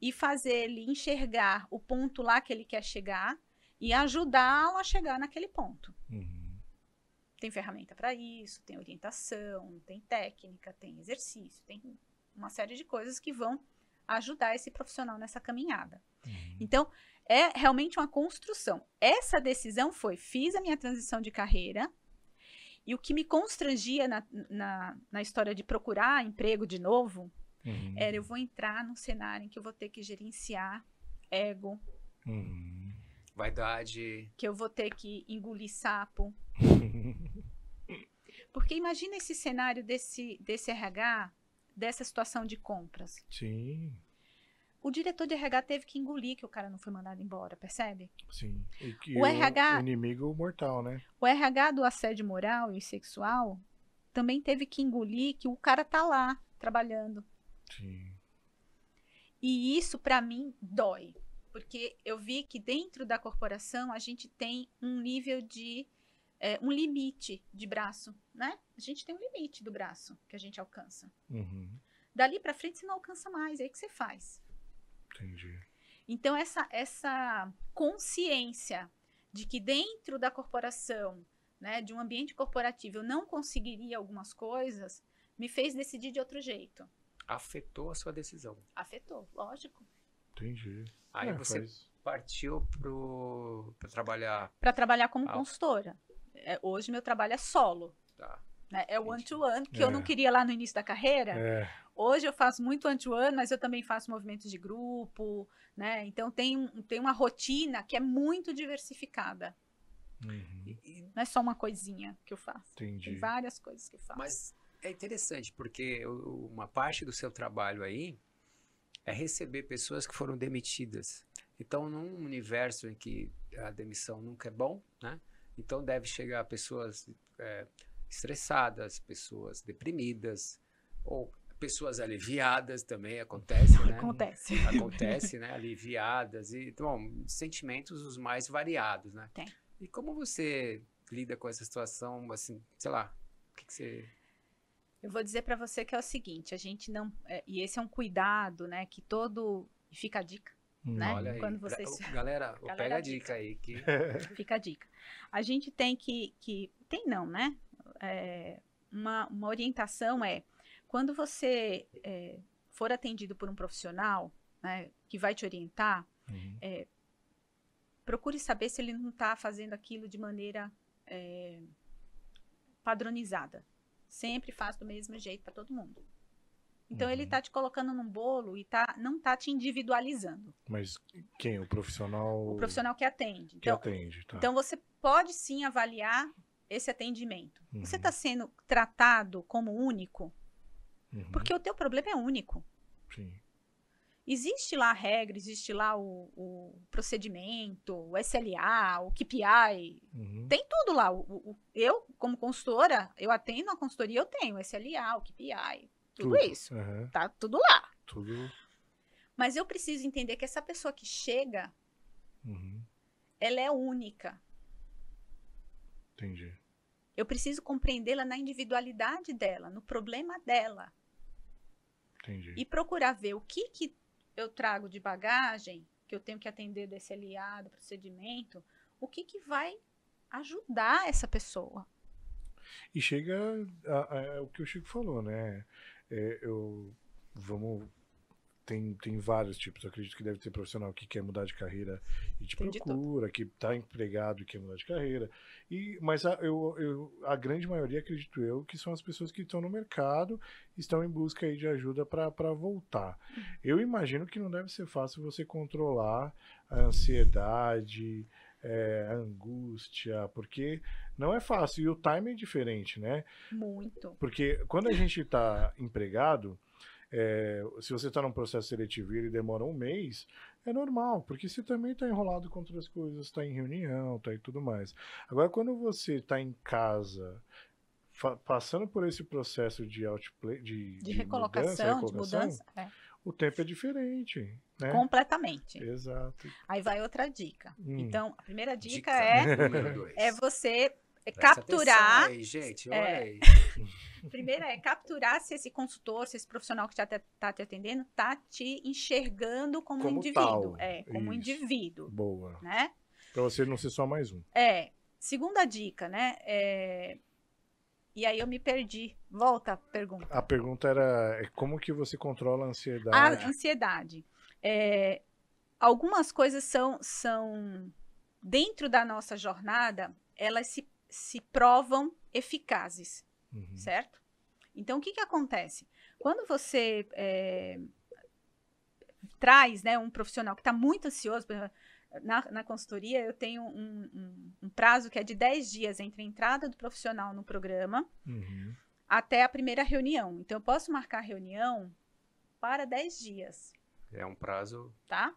e fazer ele enxergar o ponto lá que ele quer chegar e ajudá-lo a chegar naquele ponto. Uhum. Tem ferramenta para isso, tem orientação, tem técnica, tem exercício, tem uma série de coisas que vão ajudar esse profissional nessa caminhada. Uhum. Então, é realmente uma construção. Essa decisão foi: fiz a minha transição de carreira, e o que me constrangia na, na, na história de procurar emprego de novo uhum. era eu vou entrar num cenário em que eu vou ter que gerenciar ego, uhum. vaidade, que eu vou ter que engolir sapo. Porque imagina esse cenário desse, desse RH dessa situação de compras. Sim. o diretor de RH teve que engolir que o cara não foi mandado embora, percebe? Sim. E, o, RH, inimigo mortal, né? O RH do assédio moral e sexual também teve que engolir que o cara tá lá trabalhando. Sim. E isso para mim dói, porque eu vi que dentro da corporação a gente tem um nível de é, um limite de braço, né? A gente tem um limite do braço que a gente alcança. Uhum. Dali para frente você não alcança mais, é aí que você faz. Entendi. Então, essa, essa consciência de que dentro da corporação, né, de um ambiente corporativo, eu não conseguiria algumas coisas, me fez decidir de outro jeito. Afetou a sua decisão? Afetou, lógico. Entendi. Aí é, você faz... partiu para trabalhar... Para trabalhar como ah. consultora. É, hoje meu trabalho é solo. Tá. Né? É o one-to-one, -one, que é. eu não queria lá no início da carreira. É. Hoje eu faço muito one-to-one, mas eu também faço movimentos de grupo, né? Então tem, tem uma rotina que é muito diversificada. Uhum. Não é só uma coisinha que eu faço. Entendi. Tem várias coisas que eu faço. Mas é interessante, porque uma parte do seu trabalho aí é receber pessoas que foram demitidas. Então, num universo em que a demissão nunca é bom, né? Então deve chegar pessoas é, estressadas, pessoas deprimidas, ou pessoas aliviadas também acontece, né? Acontece. Acontece, né? Aliviadas e, bom, sentimentos os mais variados, né? Tem. E como você lida com essa situação, assim, sei lá, o que, que você... Eu vou dizer para você que é o seguinte, a gente não... É, e esse é um cuidado, né, que todo... Fica a dica, né? Olha aí. Quando vocês... Galera, galera pega a dica, dica aí. Que... Fica a dica. A gente tem que... que tem não, né? É, uma, uma orientação é quando você é, for atendido por um profissional né, que vai te orientar, uhum. é, procure saber se ele não está fazendo aquilo de maneira é, padronizada. Sempre faz do mesmo jeito para todo mundo. Então uhum. ele está te colocando num bolo e tá, não está te individualizando. Mas quem? O profissional? O profissional que atende. Que então, atende, tá. Então você pode sim avaliar esse atendimento. Uhum. Você está sendo tratado como único? Uhum. Porque o teu problema é único. Sim. Existe lá a regra, existe lá o, o procedimento, o SLA, o KPI, uhum. tem tudo lá. O, o, eu, como consultora, eu atendo a consultoria, eu tenho o SLA, o KPI, tudo, tudo. isso. Uhum. Tá tudo lá. Tudo. Mas eu preciso entender que essa pessoa que chega, uhum. ela é única. Entendi. Eu preciso compreendê-la na individualidade dela, no problema dela. Entendi. E procurar ver o que, que eu trago de bagagem, que eu tenho que atender desse aliado, procedimento, o que, que vai ajudar essa pessoa. E chega a, a, a, o que o Chico falou, né? É, eu vamos tem, tem vários tipos. Eu acredito que deve ter profissional que quer mudar de carreira e te procura, que está empregado e quer mudar de carreira. E, mas a, eu, eu, a grande maioria, acredito eu, que são as pessoas que estão no mercado estão em busca aí de ajuda para voltar. Uhum. Eu imagino que não deve ser fácil você controlar a ansiedade, é, a angústia, porque não é fácil. E o time é diferente, né? Muito. Porque quando a gente está empregado é, se você está num processo seletivo e ele demora um mês, é normal, porque você também está enrolado com outras coisas, está em reunião, está e tudo mais. Agora, quando você está em casa, passando por esse processo de outplay, de, de, recolocação, mudança, de mudança, é. O tempo é diferente. Né? Completamente. Exato. Aí vai outra dica. Hum. Então, a primeira dica, dica é, é você capturar. Aí, gente, olha é, aí. Primeiro é capturar se esse consultor, se esse profissional que está te, tá te atendendo está te enxergando como, como um indivíduo. Tal. É, como Isso. um indivíduo. Boa. Né? Para você não ser só mais um. É. Segunda dica, né? É... E aí eu me perdi. Volta a pergunta. A pergunta era é como que você controla a ansiedade? A ansiedade. É... Algumas coisas são, são dentro da nossa jornada, elas se, se provam eficazes uhum. certo? Então, o que, que acontece? Quando você é, traz né, um profissional que está muito ansioso, na, na consultoria eu tenho um, um, um, prazo que é de 10 dias entre a entrada do profissional no programa uhum. até a primeira reunião. Então, eu posso marcar a reunião para 10 dias. É um prazo. Tá?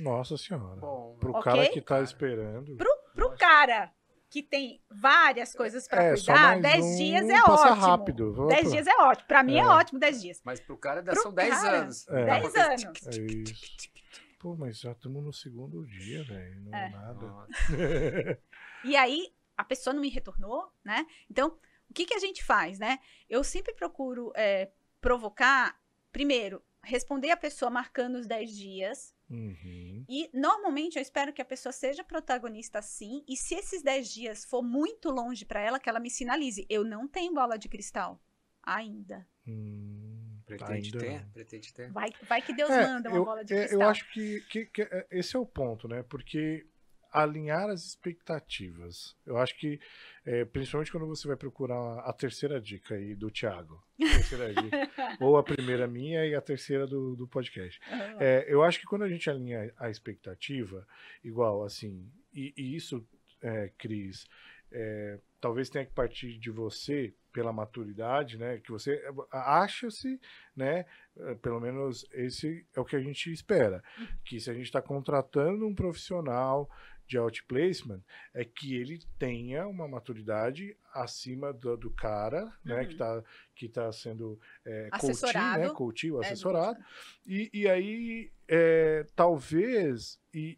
Nossa senhora. Bom, pro okay? cara que tá cara. esperando. Pro, pro cara que tem várias coisas para é, cuidar, 10 um dias é ótimo. rápido. 10 dias é ótimo. Para mim é. é. ótimo 10 dias. Mas pro cara pro são 10 anos. 10 é. anos. É Pô, mas já estamos no segundo dia, velho. Não é, é nada. e aí, a pessoa não me retornou, né? Então, o que, que a gente faz, né? Eu sempre procuro é, provocar, primeiro, responder a pessoa marcando os 10 dias. Uhum. E normalmente eu espero que a pessoa seja protagonista sim. E se esses 10 dias for muito longe para ela, que ela me sinalize. Eu não tenho bola de cristal ainda. Hum, pretende ter? Pretende ter? Vai, vai que Deus é, manda uma eu, bola de é, cristal. Eu acho que, que, que, é, esse é o ponto, né? Porque alinhar as expectativas. Eu acho que, é, principalmente quando você vai procurar a terceira dica aí do Thiago, ou a primeira minha e a terceira do, do podcast. É, eu acho que quando a gente alinha a expectativa, igual assim, e, e isso, é, Cris, é, talvez tenha que partir de você pela maturidade, né? Que você acha-se, né? Eh, pelo menos esse é o que a gente espera. Uhum. Que se a gente está contratando um profissional de outplacement, é que ele tenha uma maturidade acima do, do cara, né? Que está que tá sendo é, assessorado, né? Coaching, é, assessorado. E, e aí, é, talvez, e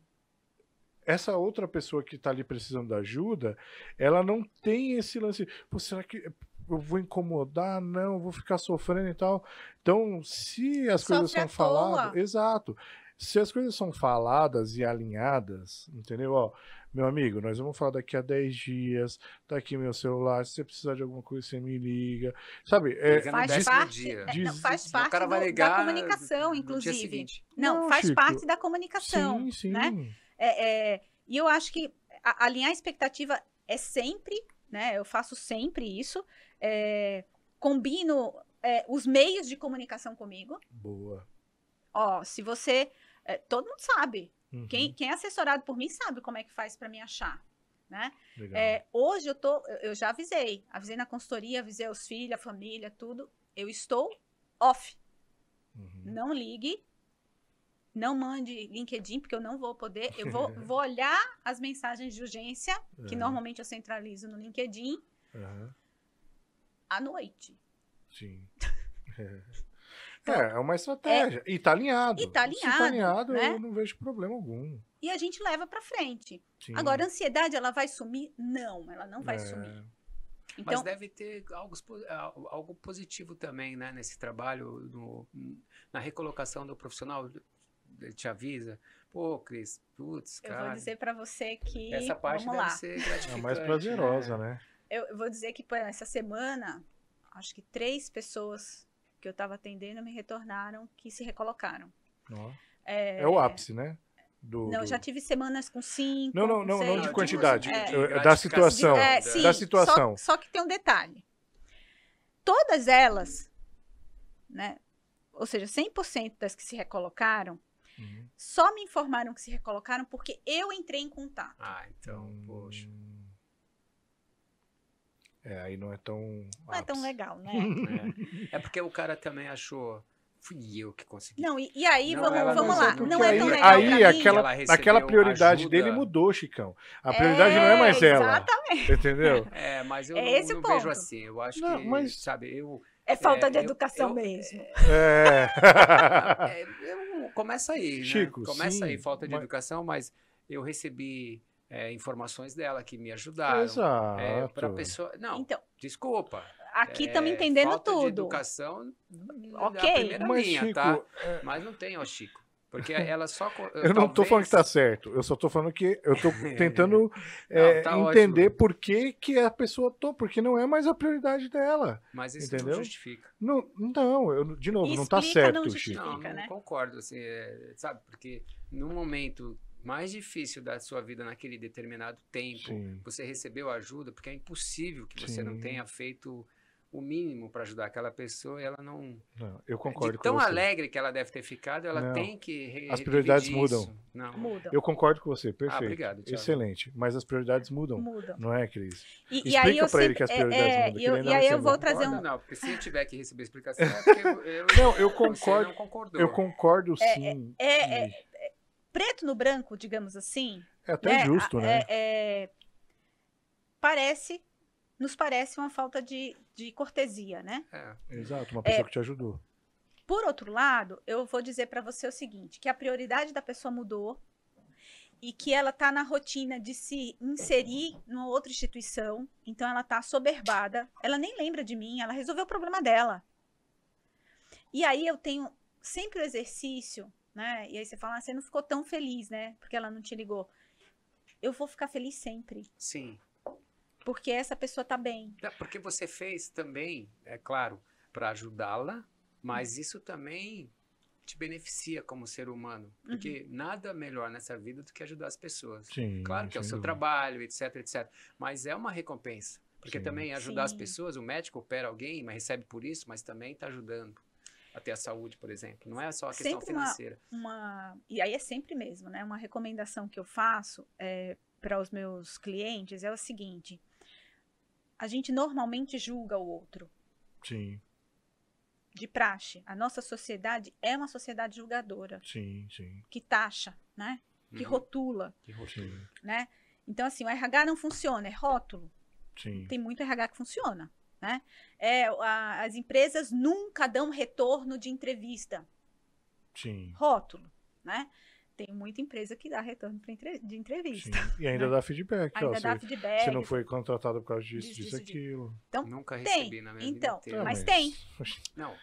essa outra pessoa que está ali precisando da ajuda, ela não tem esse lance. Pô, será que eu vou incomodar? Não, eu vou ficar sofrendo e tal. Então, se as Sofre coisas são faladas. Exato. Se as coisas são faladas e alinhadas, entendeu? Ó, meu amigo, nós vamos falar daqui a 10 dias, tá aqui meu celular, se você precisar de alguma coisa, você me liga. Sabe? É, faz parte, é, não, faz parte do, da comunicação, inclusive. Não, não, faz Chico, parte da comunicação. Sim, sim. Né? É, é, e eu acho que alinhar a expectativa é sempre, né? Eu faço sempre isso. É, combino é, os meios de comunicação comigo. Boa. Ó, se você. É, todo mundo sabe. Uhum. Quem, quem é assessorado por mim sabe como é que faz para me achar. Né? É, hoje eu tô, eu já avisei, avisei na consultoria, avisei os filhos, a família, tudo. Eu estou off. Uhum. Não ligue, não mande LinkedIn, porque eu não vou poder. Eu vou, vou olhar as mensagens de urgência, que uhum. normalmente eu centralizo no LinkedIn, uhum. À noite. Sim. Então, é, é uma estratégia. É, e tá alinhado. E tá alinhado. Se tá alinhado, né? eu não vejo problema algum. E a gente leva para frente. Sim. Agora, a ansiedade, ela vai sumir? Não, ela não vai é. sumir. Então, Mas deve ter algo, algo positivo também, né, nesse trabalho, no, na recolocação do profissional ele te avisa. Pô, Cris, putz, cara. Eu vou dizer para você que. Essa parte vamos deve lá. ser gratificante. É mais prazerosa, né? né? Eu, vou dizer que, por essa semana, acho que três pessoas que eu estava atendendo me retornaram que se recolocaram. É, é o ápice, né? Do, não, do... já tive semanas com cinco. Não, não, não, seis, não de quantidade. É, da situação. É, sim, da situação. Só, só, que tem um detalhe. Todas elas, né? Ou seja, 100% das que se recolocaram, uhum. só me informaram que se recolocaram porque eu entrei em contato. Ah, então, hum... poxa. É, aí não é tão. Não é tão legal, né? é. é porque o cara também achou fui eu que consegui. Não, e, e aí, não, vamos, vamos lá. Não é tão legal Aí, aquela, aquela prioridade ajuda. dele mudou, Chicão. A prioridade é, não é mais ela. Exatamente. Entendeu? É, mas eu é não, não vejo assim. Eu acho não, que, mas... sabe, eu... É falta é, de educação eu, mesmo. É. é eu, começa aí, né? Chico, Começa sim, aí, falta de mas... educação, mas eu recebi é, informações dela que me ajudaram. Exato. É, para pessoa. Não, então, desculpa. Aqui estamos é, entendendo falta tudo. De educação, ok. A primeira Mas, linha, Chico, tá? É... Mas não tem, ó, Chico. Porque ela só. Eu não estou falando que está certo. Eu só estou falando que eu estou tentando é, tá entender ótimo. por que, que a pessoa tô, porque não é mais a prioridade dela. Mas isso entendeu? não justifica. Não, não eu, de novo, não está certo, não Chico. Não, não né? concordo, assim, é, sabe? Porque no momento mais difícil da sua vida naquele determinado tempo, Sim. você recebeu ajuda, porque é impossível que você Sim. não tenha feito o mínimo para ajudar aquela pessoa e ela não. não eu concordo de tão com você. alegre que ela deve ter ficado, ela não, tem que. As prioridades mudam. Não. Mudam. Eu concordo com você, perfeito. Ah, obrigado, Excelente. Mas as prioridades mudam. Mudam. Não é, Cris? E, Explica e aí eu pra ele que as prioridades é, mudam. Eu, e aí eu vou trazer um. Não, porque se eu tiver que receber explicação, é porque eu, eu, não, eu concordo. Não eu concordo é, sim. É, é, é, preto no branco, digamos assim. É até né? justo, né? É, parece, nos parece uma falta de, de cortesia, né? Exato, uma pessoa que te ajudou. Por outro lado, eu vou dizer para você o seguinte, que a prioridade da pessoa mudou e que ela está na rotina de se inserir numa outra instituição, então ela está soberbada, ela nem lembra de mim, ela resolveu o problema dela. E aí eu tenho sempre o exercício, né? E aí você fala, ah, você não ficou tão feliz, né? Porque ela não te ligou. Eu vou ficar feliz sempre. Sim. Porque essa pessoa está bem. porque você fez também, é claro, para ajudá-la, mas isso também te beneficia como ser humano. Porque uhum. nada melhor nessa vida do que ajudar as pessoas. Sim, claro que é o seu dúvida. trabalho, etc, etc. Mas é uma recompensa. Porque sim. também ajudar sim. as pessoas, o médico opera alguém, mas recebe por isso, mas também está ajudando a ter a saúde, por exemplo. Não é só a questão sempre financeira. Uma, uma, E aí é sempre mesmo, né? Uma recomendação que eu faço é, para os meus clientes é o seguinte: a gente normalmente julga o outro. Sim de praxe. A nossa sociedade é uma sociedade julgadora. Sim, sim. Que taxa, né? Que uhum. rotula. Que rotula. Né? Então, assim, o RH não funciona, é rótulo. Sim. Tem muito RH que funciona. Né? É, a, as empresas nunca dão retorno de entrevista. Sim. Rótulo. Né? Tem muita empresa que dá retorno de entrevista. Sim. E ainda né? dá feedback. Ainda ó, dá você, feedback. Você não foi contratado por causa disso, disso, disso aquilo. Então, Nunca recebi tem. na minha então, vida. Mas tem. Não.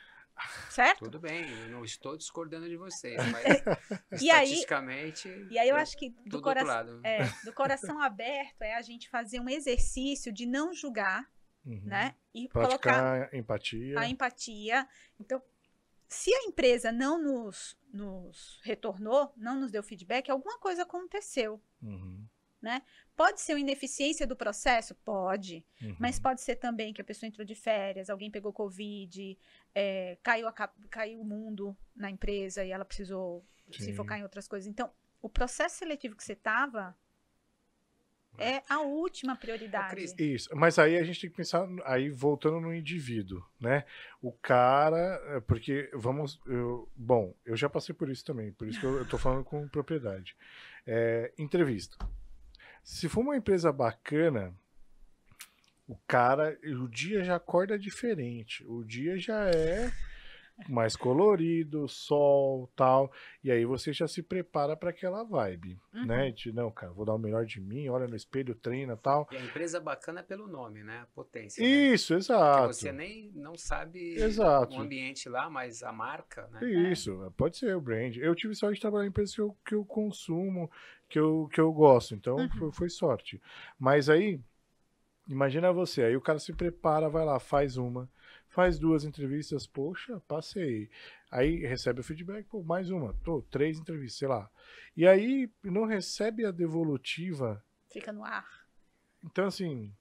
Certo? Tudo bem, eu não estou discordando de vocês, mas e estatisticamente. Aí, e aí eu acho que do, cora do, é, do coração aberto é a gente fazer um exercício de não julgar, uhum. né? E Praticar colocar empatia. A empatia. Então, se a empresa não nos, nos retornou, não nos deu feedback, alguma coisa aconteceu. Uhum. Né? Pode ser uma ineficiência do processo? Pode. Uhum. Mas pode ser também que a pessoa entrou de férias, alguém pegou Covid, é, caiu, a, caiu o mundo na empresa e ela precisou Sim. se focar em outras coisas. Então, o processo seletivo que você estava é a última prioridade. Isso, mas aí a gente tem que pensar, aí voltando no indivíduo, né? O cara, é, porque vamos, eu, bom, eu já passei por isso também, por isso que eu, eu tô falando com propriedade. É, entrevista. Se for uma empresa bacana, o cara, o dia já acorda diferente, o dia já é mais colorido, sol, tal. E aí você já se prepara para aquela vibe, uhum. né? De não, cara, vou dar o melhor de mim, olha no espelho, treina, tal. E a empresa bacana é pelo nome, né? A potência. Isso, né? exato. Porque você nem não sabe exato. o ambiente lá, mas a marca, né? Isso, é. pode ser o brand. Eu tive sorte de trabalhar em empresas que eu, que eu consumo, que eu, que eu gosto, então uhum. foi, foi sorte. Mas aí, imagina você, aí o cara se prepara, vai lá, faz uma faz duas entrevistas, poxa, passei. Aí recebe o feedback, pô, mais uma, tô, três entrevistas, sei lá. E aí não recebe a devolutiva. Fica no ar. Então, assim.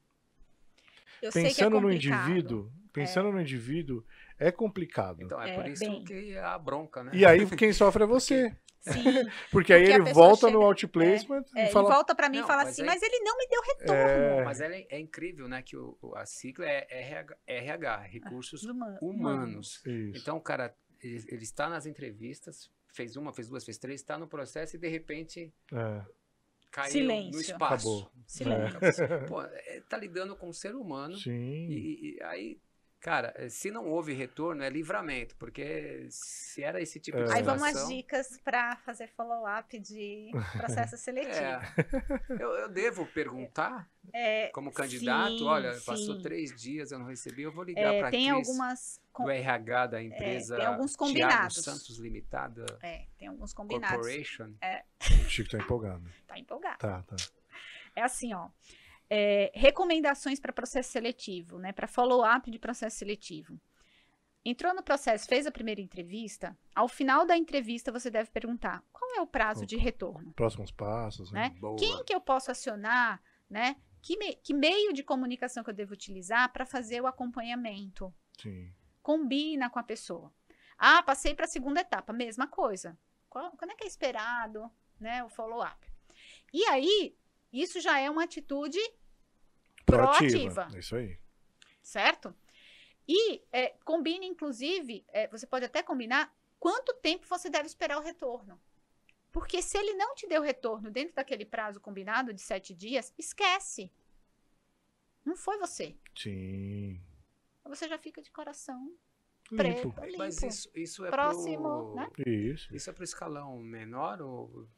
Eu pensando é no indivíduo, pensando é. no indivíduo, é complicado. Então é, é por isso bem... que a bronca, né? E aí quem sofre é você. Sim. Porque, porque aí ele volta chega, no outplacement é, é, fala... Ele volta para mim não, e fala assim, mas ele não me deu retorno. É... Mas é, é incrível, né? Que o, a sigla é RH, RH Recursos Humanos. humanos. Então, o cara, ele, ele, está nas entrevistas, fez uma, fez duas, fez três, está no processo e de repente... É. Caiu Silêncio. no espaço. Acabou. Silêncio. Pô, é, tá lidando com um ser humano. Sim. E, e aí Cara, eh, se não houve retorno, é livramento, porque se era esse tipo é. de Aí situação... vamos as dicas para fazer follow-up de processo seletivo. É. Eu, eu, devo perguntar, é, como candidato, sim, olha, sim. passou três dias, eu não recebi, eu vou ligar é, para a Cris algumas do RH da empresa é, tem alguns combinados. Thiago Santos Limitada É, tem alguns combinados. Corporation. É. O Chico tá empolgado. Tá empolgado. Tá, tá. É assim, ó é, recomendações para processo seletivo, né, para follow-up de processo seletivo. Entrou no processo, fez a primeira entrevista, ao final da entrevista você deve perguntar qual é o prazo de retorno. Próximos passos. Né? Quem que eu posso acionar, né? Que, me, que meio de comunicação que eu devo utilizar para fazer o acompanhamento? Sim. Combina com a pessoa. Ah, passei para a segunda etapa, mesma coisa. Qual, quando é que é esperado? né, o follow-up. E aí, isso já é uma atitude proativa. proativa. Isso aí. Certo? E é, combine, inclusive, é, você pode até combinar quanto tempo você deve esperar o retorno. Porque se ele não te deu retorno dentro daquele prazo combinado de sete dias, esquece. Não foi você. Sim. Você já fica de coração preto, limpo. limpo. Mas isso, isso é próximo, pro... né? Isso. Isso é para o escalão menor ou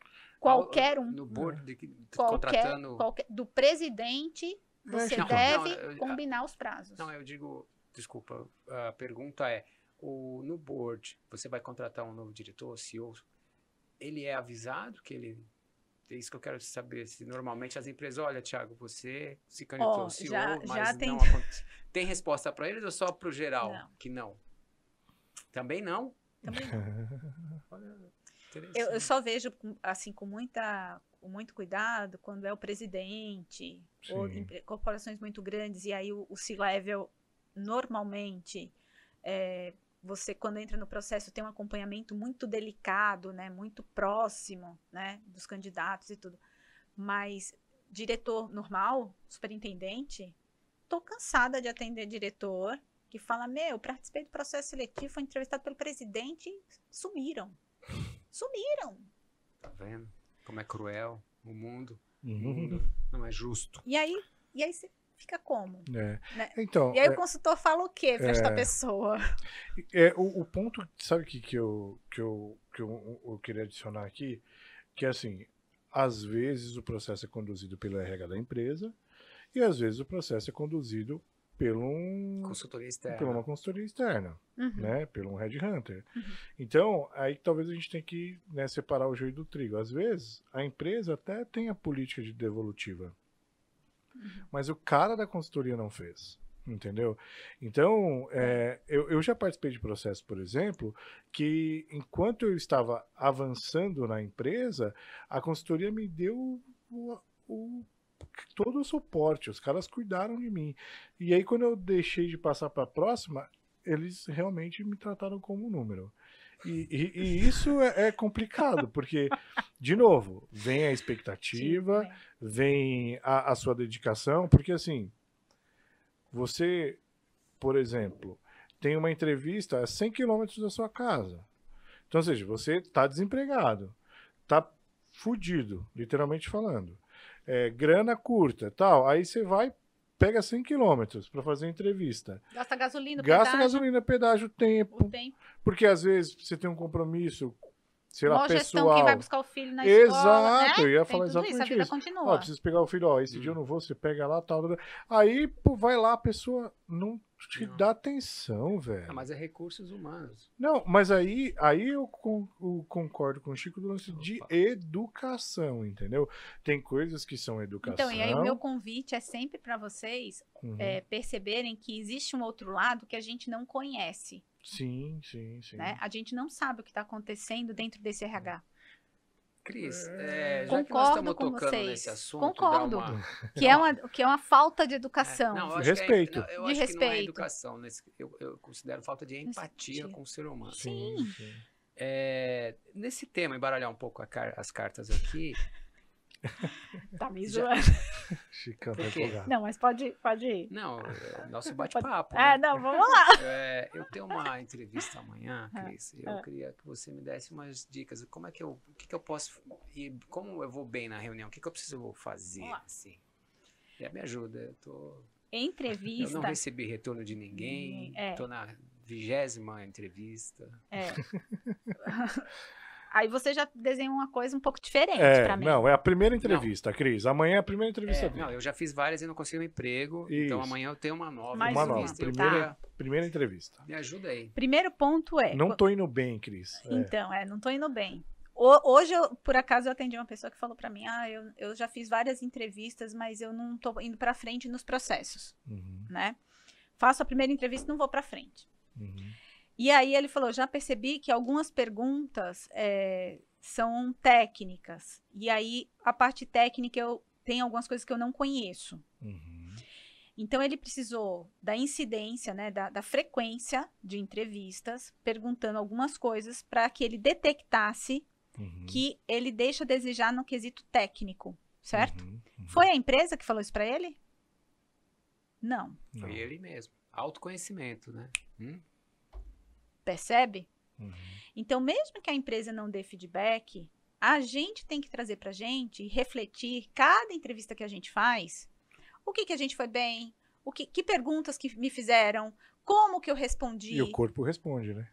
qualquer um no board de, de qualquer, contratando qualquer, do presidente você não, deve não, combinar os prazos. Não, eu digo, desculpa, a pergunta é o no board você vai contratar um novo diretor, CEO, ele é avisado que ele é isso que eu quero saber. Se normalmente as empresas, olha, Thiago, você se candidatou oh, CEO, já, mas já tem... não acontece. Tem resposta para eles ou só para o geral? Não. Que não. Também não? Também não. eu, eu, só vejo assim com muita com muito cuidado quando é o presidente Sim. ou corporações muito grandes e aí o, o C-level normalmente é, você quando entra no processo tem um acompanhamento muito delicado, né, muito próximo, né, dos candidatos e tudo. Mas diretor normal, superintendente, tô cansada de atender diretor que fala: "Meu, participei do processo seletivo, foi entrevistado pelo presidente, sumiram". Sumiram. Tá vendo? Como é cruel o mundo. Uhum. O mundo não é justo. E aí, e aí você fica como? É. Né? Então, e aí é, o consultor fala o quê para é, esta pessoa? É, o, o ponto, sabe o que, que, eu, que, eu, que eu, eu, queria adicionar aqui? Que assim, às vezes o processo é conduzido pelo RH da empresa e às vezes o processo é conduzido pelo um, consultoria externa. Por uma consultoria externa, uhum. né? Pelo um headhunter. Uhum. Então, aí talvez a gente tenha que né, separar o joio do trigo. Às vezes, a empresa até tem a política de devolutiva, uhum. mas o cara da consultoria não fez. Entendeu? Então, é, eu, eu já participei de processo, por exemplo, que enquanto eu estava avançando na empresa, a consultoria me deu o, o todo o suporte, os caras cuidaram de mim. E aí, quando eu deixei de passar para a próxima, eles realmente me trataram como um número. E, e, e isso é, é, complicado, porque, de novo, vem a expectativa, vem a, a sua dedicação, porque assim, você, por exemplo, tem uma entrevista a 100 quilômetros da sua casa. Então, ou seja, você está desempregado, está fudido, literalmente falando é, grana curta tal. Aí você vai, pega 100 quilômetros para fazer entrevista. Gasta gasolina, Gasta pedágio. gasolina, pedágio, tempo. O tempo. Porque às vezes você tem um compromisso sei lá, pessoal. Gestão, quem vai buscar o filho na Exato, escola, né? eu ia falar exatamente isso. A vida isso. continua. Ó, preciso pegar o filho, ó, esse hum. dia eu não vou, você pega lá, tal. Aí, pô, vai lá, a pessoa não te não. dá atenção, velho. Não, mas é recursos humanos. Não, mas aí, aí eu, com, eu concordo com o Chico do lance Opa. de educação, entendeu? Tem coisas que são educação. Então, e aí o meu convite é sempre para vocês uhum. é, perceberem que existe um outro lado que a gente não conhece. Sim, sim, sim. Né? A gente não sabe o que está acontecendo dentro desse RH. Cris, é, é concordo com vocês. Assunto, concordo. Uma... Que, é uma, que é uma falta de educação. É, não, de respeito. É, não, de é respeito. educação. Nesse, eu, eu, considero falta de empatia com o ser humano. Sim. sim. É, nesse tema, embaralhar um pouco as cartas aqui, tá me zoando. Chicão tá empolgado. Não, mas pode, pode ir. Não, é nosso bate-papo. Né? É, não, vamos lá. É, eu tenho uma entrevista amanhã, é, Cris. Eu é. queria que você me desse umas dicas. Como é que eu, o que, que eu posso e como eu vou bem na reunião? O que, que eu preciso fazer? Assim? É, me ajuda. Eu tô. Entrevista. Eu não recebi retorno de ninguém. Estou na vigésima entrevista. É. Aí você já desenha uma coisa um pouco diferente é, para mim. Não, é a primeira entrevista, não. Cris. Amanhã é a primeira entrevista é, dele. Não, eu já fiz várias e não consegui um emprego. Então Isso. Então amanhã eu tenho uma nova. Mais uma nova. Primeira, tá. primeira entrevista. Me ajuda aí. Primeiro ponto é. Não tô indo bem, Cris. É. Então, é, não tô indo bem. Hoje, eu, por acaso, eu atendi uma pessoa que falou para mim: Ah, eu, eu já fiz várias entrevistas, mas eu não tô indo para frente nos processos. Uhum. Né? Faço a primeira entrevista e não vou para frente. Uhum. E aí ele falou: já percebi que algumas perguntas é, são técnicas. E aí, a parte técnica, eu tenho algumas coisas que eu não conheço. Uhum. Então, ele precisou da incidência, né, da, da frequência de entrevistas, perguntando algumas coisas para que ele detectasse uhum. que ele deixa a desejar no quesito técnico, certo? Uhum, uhum. Foi a empresa que falou isso para ele? Não. Foi ele mesmo. Autoconhecimento, né? Hum? Percebe? Uhum. Então, mesmo que a empresa não dê feedback, a gente tem que trazer para a gente e refletir cada entrevista que a gente faz. O que, que a gente foi bem? O que, que perguntas que me fizeram? Como que eu respondi? E o corpo responde, né?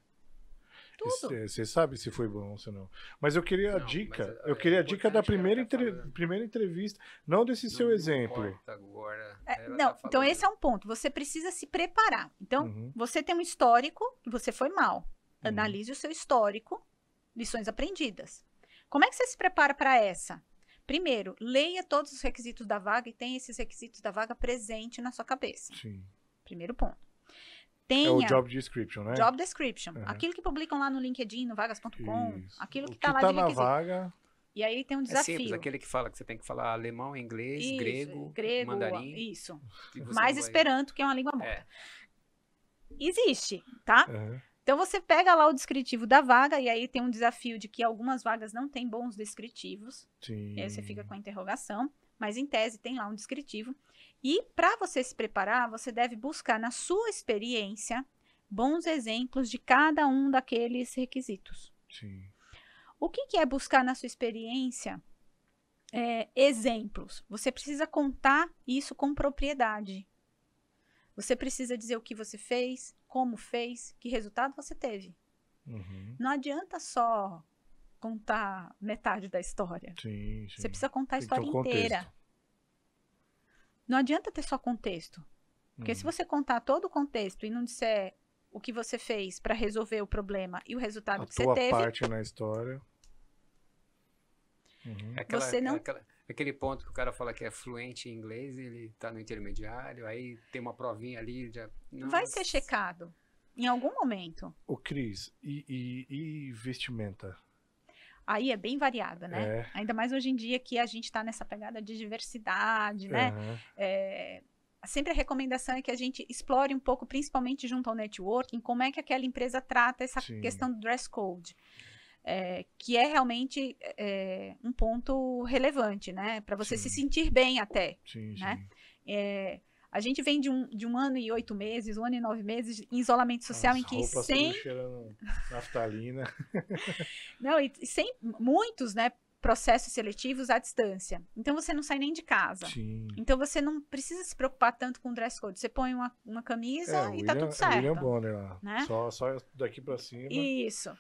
Tudo. Você sabe se foi bom ou se não. Mas eu queria a dica. eu é queria a dica da primeira, entre, primeira entrevista, não desse seu exemplo. Agora, é, não, tá então esse é um ponto. Você precisa se preparar. Então, uhum. você tem um histórico você foi mal. Uhum. Analise uhum. o seu histórico, lições aprendidas. Como é que você se prepara para essa? Primeiro, leia todos os requisitos da vaga e tenha esses requisitos da vaga presente na sua cabeça. Sim. Primeiro ponto tenha. É o job description, né? Job description. Uhum. Aquilo que publicam lá no LinkedIn, no vagas.com. Aquilo que está lá tá de na vaga. E aí tem um desafio. É simples, aquele que fala que você tem que falar alemão, inglês, isso, grego, grego, mandarim. Isso. Mais vai... esperanto, que é uma língua morta. É. Existe, tá? Uhum. Então você pega lá o descritivo da vaga e aí tem um desafio de que algumas vagas não têm bons descritivos. Sim. E aí você fica com a interrogação, mas em tese tem lá um descritivo. E para você se preparar, você deve buscar na sua experiência bons exemplos de cada um daqueles requisitos. Sim. O que, que é buscar na sua experiência é, exemplos? Você precisa contar isso com propriedade. Você precisa dizer o que você fez, como fez, que resultado você teve. Uhum. Não adianta só contar metade da história. Sim, sim. Você precisa contar a história inteira. Não adianta ter só contexto. Porque se uhum. você contar todo o contexto e não disser o que você fez para resolver o problema e o resultado a que você teve. parte na história. Uhum. É aquela, você não... É aquela, aquele ponto que o cara fala que é fluente em inglês, ele tá no intermediário, aí tem uma provinha ali. Já... Vai ser checado. Em algum momento. O Cris, e, e, e vestimenta? Aí é bem variada, né? É. Ainda mais hoje em dia que a gente está nessa pegada de diversidade, né? Uhum. É, sempre a recomendação é que a gente explore um pouco, principalmente junto ao networking, como é que aquela empresa trata essa Sim. questão do dress code. É, que é realmente é, um ponto relevante, né? Para você sim. se sentir bem até. Sim, né? Sim. É, a gente vem de um, de um ano e oito meses, um ano e nove meses em isolamento social As em que sem. naftalina. não, e sem muitos, né? Processos seletivos à distância. Então você não sai nem de casa. Sim. Então você não precisa se preocupar tanto com o dress code. Você põe uma, uma camisa é, e William, tá tudo certo. William Bonner lá. Né? Só, só daqui para cima. Isso.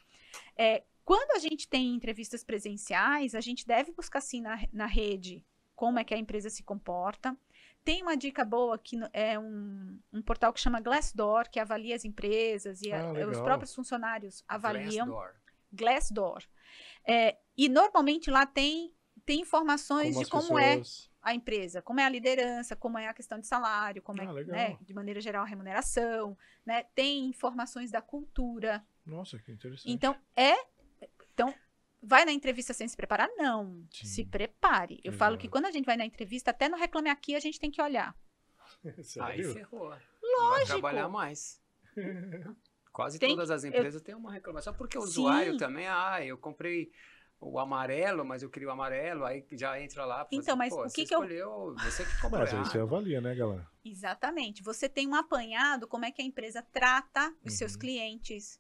É, quando a gente tem entrevistas presenciais, a gente deve buscar sim na, na rede como é que a empresa se comporta. Tem uma dica boa que é um, um portal que chama Glassdoor, que avalia as empresas e ah, a, os próprios funcionários avaliam. Glassdoor. Glassdoor. É, e normalmente lá tem, tem informações como de como é pessoas... é a empresa, como é a liderança, como é a questão de salário, como é, ah, é, né, de maneira geral, a remuneração, né? Tem informações da cultura. Nossa, que interessante. Então, é... Então, Vai na entrevista sem se preparar? Não. Sim. Se prepare. Eu Exato. falo que quando a gente vai na entrevista, até no Reclame Aqui, a gente tem que olhar. Aí ferrou. Lógico. Vai trabalhar mais. Quase tem, todas as empresas eu... têm uma reclamação, porque o Sim. usuário também, ah, eu comprei o amarelo, mas eu queria o amarelo, aí já entra lá. Então, mas o que, que escolheu, eu... Você que comprou. Mas aí você avalia, né, galera? Exatamente. Você tem um apanhado, como é que a empresa trata os uhum. seus clientes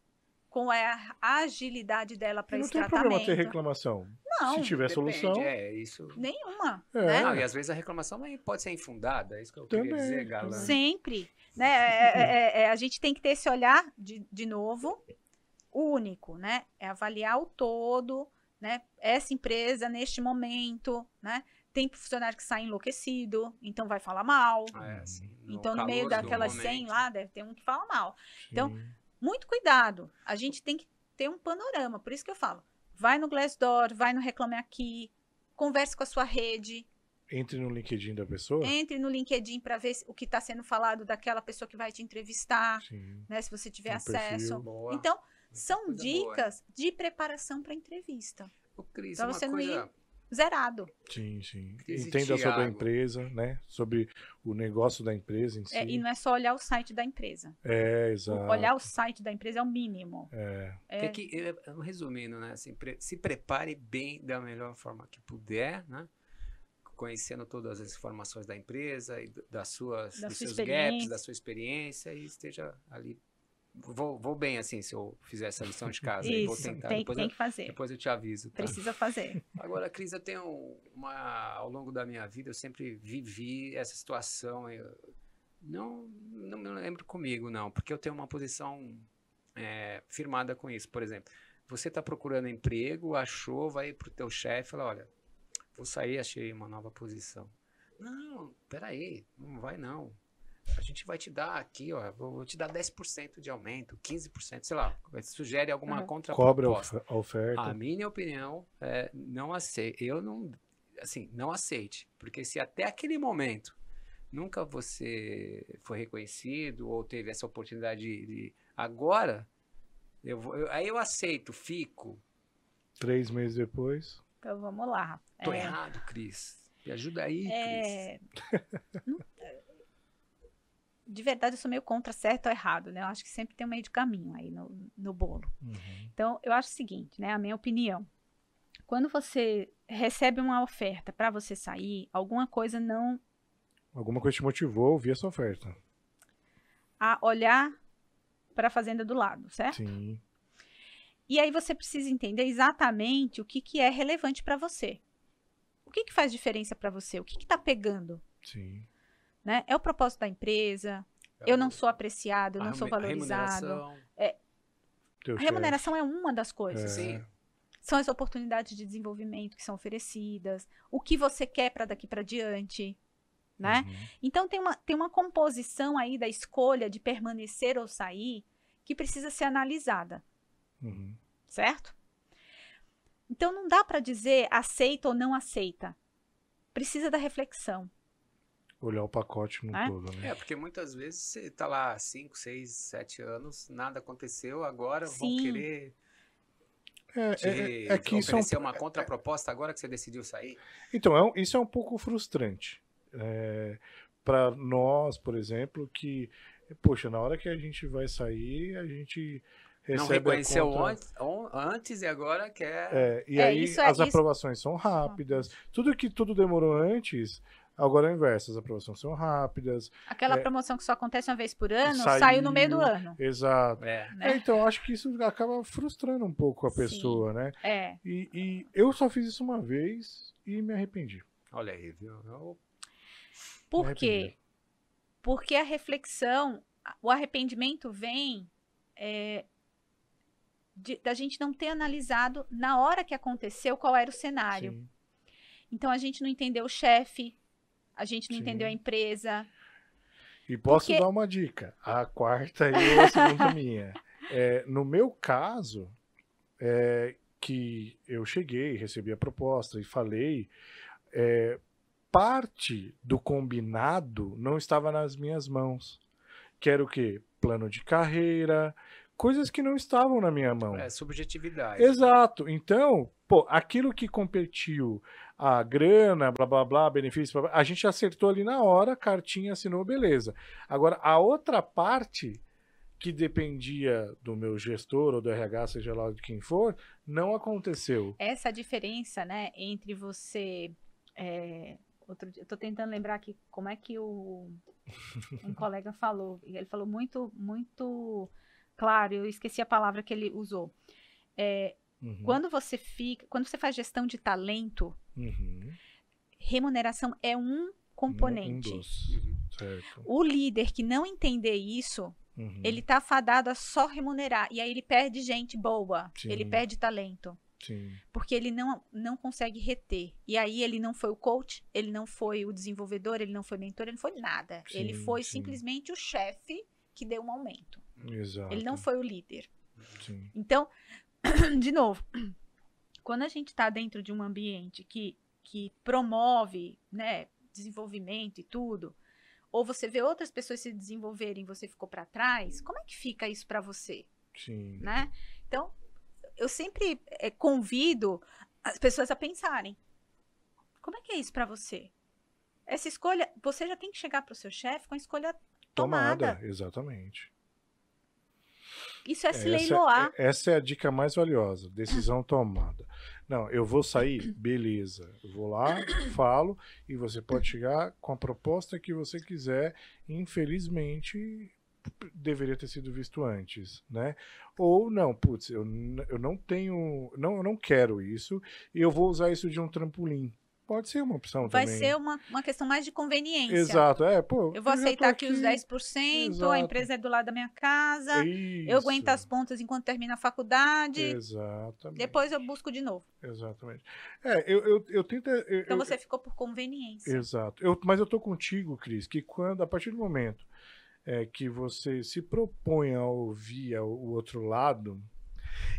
com a agilidade dela para esse tratamento. Não tem problema ter reclamação. Não. Se tiver depende, solução. É, isso. Nenhuma. É. Né? Não, e às vezes a reclamação pode ser infundada, é isso que eu Também. queria dizer, galera. Sempre. Né? É, é, é, a gente tem que ter esse olhar, de, de novo, único, né? É avaliar o todo, né? Essa empresa, neste momento, né? Tem funcionário que sai enlouquecido, então vai falar mal. Ah, é, assim, no então, no meio daquelas 100 lá, deve ter um que fala mal. Sim. Então, muito cuidado. A gente tem que ter um panorama. Por isso que eu falo, vai no Glassdoor, vai no Reclame Aqui, converse com a sua rede. Entre no LinkedIn da pessoa? Entre no LinkedIn para ver o que está sendo falado daquela pessoa que vai te entrevistar, Sim. né? Se você tiver um acesso. Então, são dicas boa. de preparação para entrevista. Ô, Cris, uma, você coisa, zerado. Sim, sim. Entenda sobre a empresa, né? Sobre o negócio da empresa em si. É, e não é só olhar o site da empresa. É, exato. Olhar o site da empresa é o mínimo. É. é. Que, é, resumindo, né? Assim, se prepare bem da melhor forma que puder, né? Conhecendo todas as informações da empresa e das suas, da dos seus gaps, da sua experiência e esteja ali Vou, vou bem assim se eu fizer essa lição de casa. Isso, vou tentar. Tem, depois tem eu, que fazer. Depois eu te aviso. Tá? Precisa fazer. Agora, Cris, eu tenho uma. Ao longo da minha vida, eu sempre vivi essa situação. Eu, não, não me lembro comigo, não, porque eu tenho uma posição é, firmada com isso. Por exemplo, você está procurando emprego, achou, vai para o teu chefe e fala: olha, vou sair, achei uma nova posição. Não, peraí, não vai não a gente vai te dar aqui, ó, vou te dar 10% de aumento, 15%, sei lá, sugere alguma uhum. contraproposta. Cobra a oferta. A minha opinião é não aceite, eu não, assim, não aceite, porque se até aquele momento nunca você foi reconhecido ou teve essa oportunidade de, de agora, eu, vou, eu, aí eu aceito, fico. Três meses depois. Então vamos lá. Tô é... errado, Cris. Me ajuda aí, é... Cris. de verdade, eu sou meio contra certo ou errado, né? Eu acho que sempre tem um meio de caminho aí no, no bolo. Uhum. Então, eu acho o seguinte, né? A minha opinião. Quando você recebe uma oferta para você sair, alguma coisa não. Alguma coisa te motivou a ouvir essa oferta. A olhar para a fazenda do lado, certo? Sim. E aí você precisa entender exatamente o que, que é relevante para você. O que, que faz diferença para você? O que está pegando? Sim. Né? É o propósito da empresa. É eu não sou apreciado, eu não sou valorizado. A remuneração, é, a remuneração é uma das coisas. É. Sim. São as oportunidades de desenvolvimento que são oferecidas, o que você quer para daqui para diante. Né? Uhum. Então tem uma, tem uma composição aí da escolha de permanecer ou sair que precisa ser analisada. Uhum. Certo? Então não dá para dizer aceita ou não aceita. Precisa da reflexão. Olhar o pacote no é? todo, né? É, porque muitas vezes você tá lá 5, 6, 7 anos, nada aconteceu, agora Sim. vão querer é, te é, é que oferecer isso é um, uma contraproposta agora que você decidiu sair. Então, é, isso é um pouco frustrante. É, para nós, por exemplo, que, poxa, na hora que a gente vai sair, a gente não reconheceu contra... antes e agora quer. É, e é, aí é, as aprovações são rápidas. Tudo que tudo demorou antes, Agora é o inverso, as aprovações são rápidas. Aquela é, promoção que só acontece uma vez por ano, saiu, saiu no meio do ano. Exato. É. Né? É, então, acho que isso acaba frustrando um pouco a Sim. pessoa, né? É. E, e, eu só fiz isso uma vez e me arrependi. Olha aí, viu? Eu... Por quê? Porque a reflexão, o arrependimento vem é, de, da gente não ter analisado na hora que aconteceu qual era o cenário. Sim. Então a gente não entendeu o chefe, a gente não Sim. entendeu a empresa. E posso Porque... dar uma dica. A quarta e a segunda minha. É, no meu caso, é, que eu cheguei, recebi a proposta e falei, é, parte do combinado não estava nas minhas mãos. Que era o quê? Plano de carreira, coisas que não estavam na minha mão. É, subjetividade. Exato. Então, pô, aquilo que competiu a grana, blá blá blá, benefícios, blá, blá, a gente acertou ali na hora, cartinha assinou, beleza. Agora, a outra parte que dependia do meu gestor ou do RH, seja lá de quem for, não aconteceu. Essa diferença, né, entre você. É, outro dia, eu tô tentando lembrar aqui como é que o um colega falou. Ele falou muito, muito claro, eu esqueci a palavra que ele usou. É, Uhum. Quando você fica, quando você faz gestão de talento, uhum. remuneração é um componente. Um, um o líder que não entender isso, uhum. ele tá fadado a só remunerar e aí ele perde gente boa, Sim. ele perde talento. Sim. Porque ele não, não consegue reter. E aí ele não foi o coach, ele não foi o desenvolvedor, ele não foi mentor, ele não foi nada. Sim, ele foi sim. simplesmente o chefe que deu um aumento. Exato. Ele não foi o líder. Sim. Então, de novo, quando a gente está dentro de um ambiente que, que promove né, desenvolvimento e tudo, ou você vê outras pessoas se desenvolverem e você ficou para trás, como é que fica isso para você? Sim. Né? Então, eu sempre é, convido as pessoas a pensarem. Como é que é isso para você? Essa escolha, você já tem que chegar para o seu chefe com a escolha tomada. tomada. Exatamente. Isso é se essa, leiloar. É, essa é a dica mais valiosa. Decisão tomada. Não, eu vou sair, beleza. Eu vou lá, falo, e você pode chegar com a proposta que você quiser. Infelizmente, deveria ter sido visto antes, né? Ou não, putz, eu, eu não tenho, não, eu não quero isso e eu vou usar isso de um trampolim. Pode ser uma opção Vai também. ser uma, uma questão mais de conveniência. Exato, é, pô. Eu vou aceitar aqui, aqui os 10%, Exato. a empresa é do lado da minha casa, Isso. eu aguento as pontas enquanto termina a faculdade. Exatamente. Depois eu busco de novo. Exatamente. É, eu, eu, eu tento. Eu, então você ficou por conveniência. Exato. Eu, mas eu tô contigo, Cris, que quando, a partir do momento é, que você se propõe a ouvir o outro lado,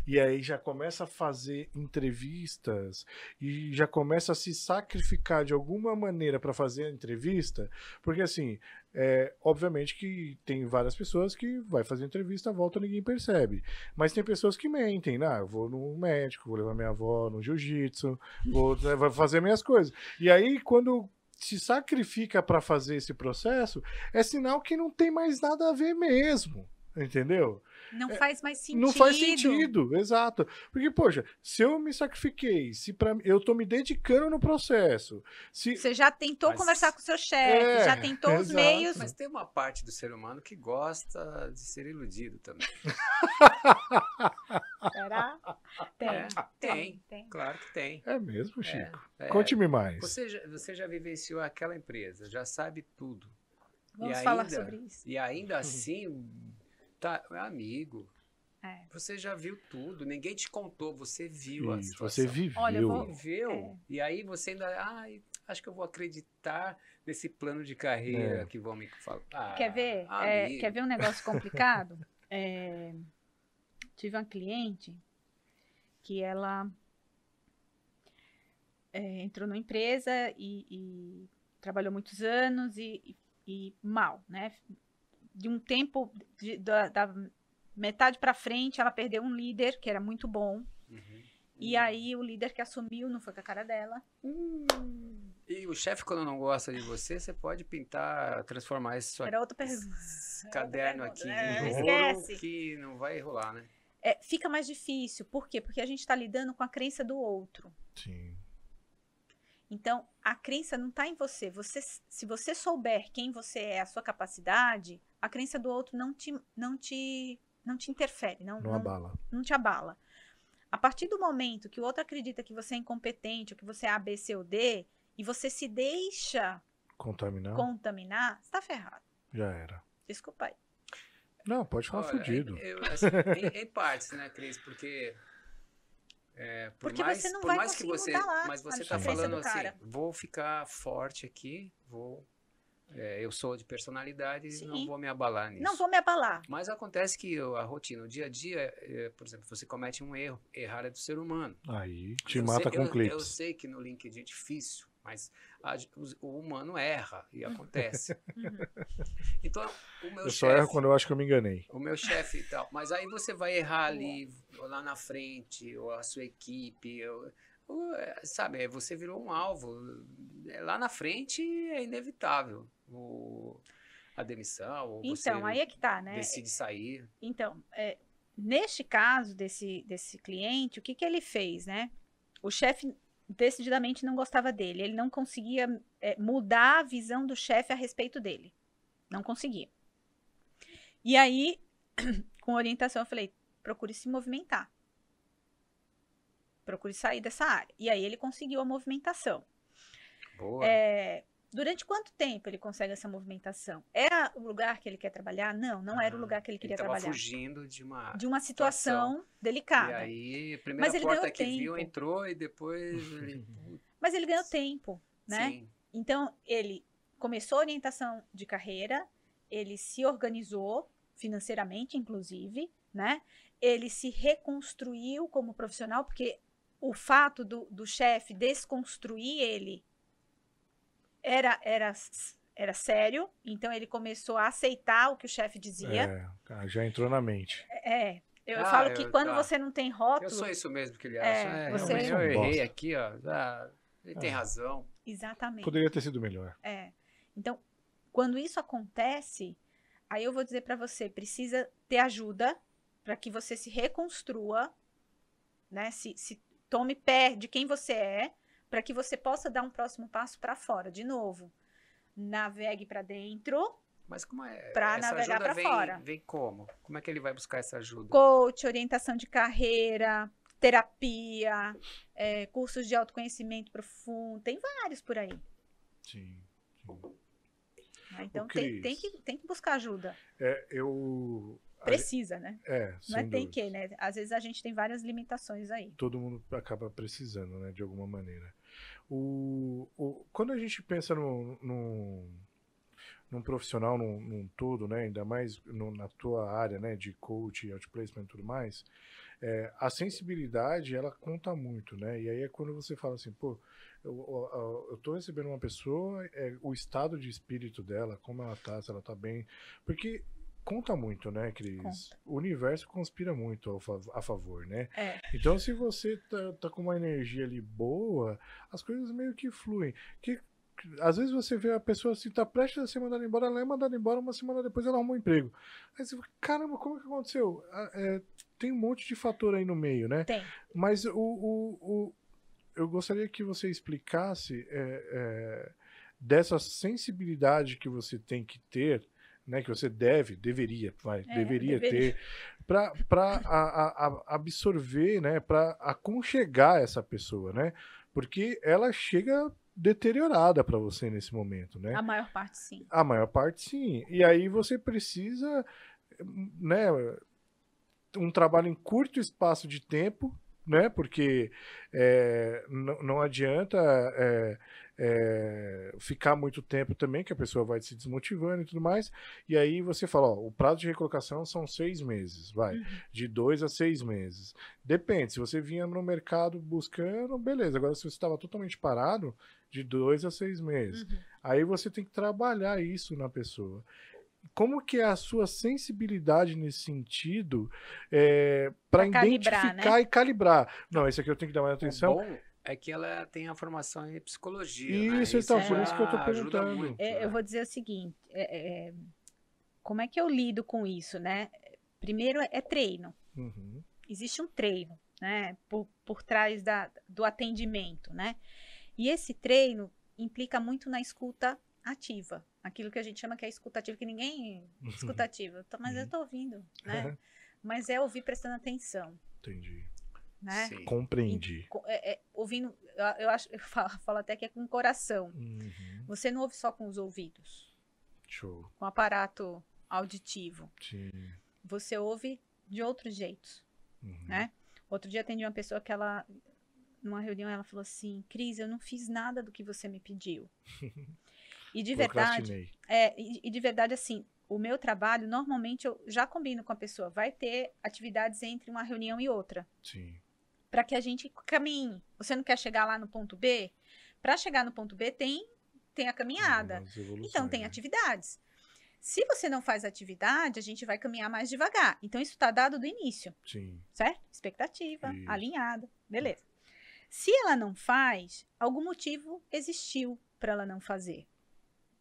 e aí já começa a fazer entrevistas e já começa a se sacrificar de alguma maneira para fazer a entrevista, porque assim, é, obviamente que tem várias pessoas que vai fazer entrevista, volta ninguém percebe. Mas tem pessoas que mentem, né? Ah, eu vou no médico, vou levar minha avó no jiu-jitsu, vou, né, vou fazer minhas coisas. E aí, quando se sacrifica para fazer esse processo, é sinal que não tem mais nada a ver mesmo. Entendeu? Não é, faz mais sentido. Não faz sentido, exato. Porque, poxa, se eu me sacrifiquei, se pra, eu tô me dedicando no processo. Se... Você já tentou Mas... conversar com o seu chefe, é, já tentou exato. os meios. Mas tem uma parte do ser humano que gosta de ser iludido também. Será? Tem, é, tem, tem, Claro que tem. É mesmo, Chico? É, é. Conte-me mais. Você já, você já vivenciou aquela empresa, já sabe tudo. Vamos e falar ainda, sobre isso. E ainda assim Tá, amigo. É. Você já viu tudo, ninguém te contou, você viu a situação. Você viveu. Olha, vou... viveu. É. E aí você ainda, ai, acho que eu vou acreditar nesse plano de carreira é. que vão me falar. Ah, quer ver? É, quer ver um negócio complicado? É, tive uma cliente que ela é, entrou numa empresa e, e, trabalhou muitos anos e, e, e mal, né? De um tempo de, da, da, metade para frente, ela perdeu um líder que era muito bom. Uhum. E aí o líder que assumiu não foi com a cara dela. Hum. E o chefe, quando não gosta de você, você pode pintar, transformar esse Era outra pergunta. caderno aqui é, esquece. que não vai rolar, né? É, fica mais difícil. Por quê? Porque a gente está lidando com a crença do outro. Sim. Então, a crença não está em você. você. Se você souber quem você é, a sua capacidade, a crença do outro não te, não te, não te interfere, não, não, não abala. Não te abala. A partir do momento que o outro acredita que você é incompetente, ou que você é A, B, C ou D, e você se deixa contaminar, contaminar você está ferrado. Já era. Desculpa aí. Não, pode falar Olha, fudido. Eu, assim, em, em partes, né, Cris? Porque é, por Porque mais, você não por vai mais que você, lá, mas você está falando assim, vou ficar forte aqui, vou é, eu sou de personalidade e não vou me abalar nisso. Não vou me abalar. Mas acontece que a rotina, o dia a dia, é, por exemplo, você comete um erro, errar é do ser humano. Aí te eu mata sei, com eu, cliques. Eu sei que no LinkedIn é difícil, mas a, o, o, humano erra e acontece. Uhum. então, o meu Eu só erro quando eu acho que eu me enganei. O meu chefe e tal. Mas aí você vai errar ali, lá na frente, ou a sua equipe, ou, sabe, você virou um alvo. Lá na frente é inevitável o, a demissão, ou então, aí é que tá, né? decide sair. Então, é, neste caso desse, desse cliente, o que, que ele fez, né? O chefe decididamente não gostava dele. Ele não conseguia é, mudar a visão do chefe a respeito dele. Não conseguia. E aí, com orientação, eu falei: procure se movimentar. Procure sair dessa área. E aí ele conseguiu a movimentação. Boa. É, Durante quanto tempo ele consegue essa movimentação? Era o lugar que ele quer trabalhar? Não, não era o ah, lugar que ele queria ele trabalhar. fugindo de uma de uma situação, situação, delicada. E aí, a primeira Mas porta que tempo. viu entrou e depois ele... Mas ele ganhou tempo, né? Sim. Então, ele começou a orientação de carreira, ele se organizou financeiramente, inclusive, né? Ele se reconstruiu como profissional, porque o fato do, do chefe desconstruir ele era, era, era sério, então ele começou a aceitar o que o chefe dizia. É, já entrou na mente. É. Eu ah, falo que quando tá. você não tem rótulo. Eu sou isso mesmo que ele acha. É, é você... Eu errei aqui, ó. Ah, ele tem razão. Exatamente. Poderia ter sido melhor. É. Então, quando isso acontece, aí eu vou dizer para você, precisa ter ajuda para que você se reconstrua, né? Se, se tome pé de quem você é, para que você possa dar um próximo passo para fora, de novo. Navegue para dentro. Mas como é? Para navegar para fora. Vem como? Como é que ele vai buscar essa ajuda? Coach, orientação de carreira, terapia, é, cursos de autoconhecimento profundo, tem vários por aí. Sim. sim. Então tem, tem, que, tem que buscar ajuda. É, eu Precisa, né? É, Não é tem que, né? Às vezes a gente tem várias limitações aí. Todo mundo acaba precisando, né? De alguma maneira. O, o, quando a gente pensa no, no, num profissional num, num todo, né? Ainda mais no, na tua área, né? De coach, outplacement e tudo mais, é, a sensibilidade, ela conta muito, né? E aí é quando você fala assim, pô, eu, tô recebendo uma pessoa, é, o estado de espírito dela, como ela tá, se ela tá bem. Porque conta muito, né, Cris? Conta. O universo conspira muito a favor, né? É. Então, se você tá, tá, com uma energia ali boa, as coisas meio que fluem. Que às vezes você vê a pessoa assim, tá prestes a ser mandada embora, ela é mandada embora, uma semana depois ela arruma um emprego. Aí você fala, caramba, como é que aconteceu? Ah, é, tem um monte de fator aí no meio, né? Tem. Mas o, o, o eu gostaria que você explicasse é, é, dessa sensibilidade que você tem que ter né, que você deve, deveria, vai, é, deveria, deveria, ter, para absorver, né, para aconchegar essa pessoa, né? Porque ela chega deteriorada para você nesse momento, né? A maior parte sim. A maior parte sim. E aí você precisa, né, um trabalho em curto espaço de tempo, né? Porque é, não adianta é, é, ficar muito tempo também, que a pessoa vai se desmotivando e tudo mais. E aí você fala, ó, o prazo de recolocação são seis meses, vai, uhum. de dois a seis meses. Depende, se você vinha no mercado buscando, beleza. Agora, se você estava totalmente parado, de dois a seis meses. Uhum. Aí você tem que trabalhar isso na pessoa como que é a sua sensibilidade nesse sentido é, para identificar né? e calibrar? Não, esse aqui eu tenho que dar mais atenção. Bom é que ela tem a formação em psicologia. Né? Isso, né? então, por isso que eu estou perguntando. Muito, é, né? Eu vou dizer o seguinte: é, é, como é que eu lido com isso, né? Primeiro é treino. Uhum. Existe um treino, né? Por, por trás da, do atendimento, né? E esse treino implica muito na escuta ativa. Aquilo que a gente chama que é escutativa, que ninguém escutativa. Mas eu estou uhum. ouvindo, né? Mas é ouvir prestando atenção. Entendi. Né? Compreendi. E, é, é, ouvindo, eu, eu, acho, eu falo, falo, até que é com o coração. Uhum. Você não ouve só com os ouvidos. Show. Com o aparato auditivo. Sim. Você ouve de outros jeitos, uhum. né? Outro dia atendi uma pessoa que ela, numa reunião, ela falou assim, Cris, eu não fiz nada do que você me pediu. e de verdade, é, e, e de verdade, assim, o meu trabalho, normalmente eu já combino com a pessoa, vai ter atividades entre uma reunião e outra. Sim para que a gente caminhe. Você não quer chegar lá no ponto B? Para chegar no ponto B tem tem a caminhada. Então tem né? atividades. Se você não faz atividade, a gente vai caminhar mais devagar. Então isso está dado do início. Sim. Certo? Expectativa, isso. alinhada, beleza. Se ela não faz, algum motivo existiu para ela não fazer.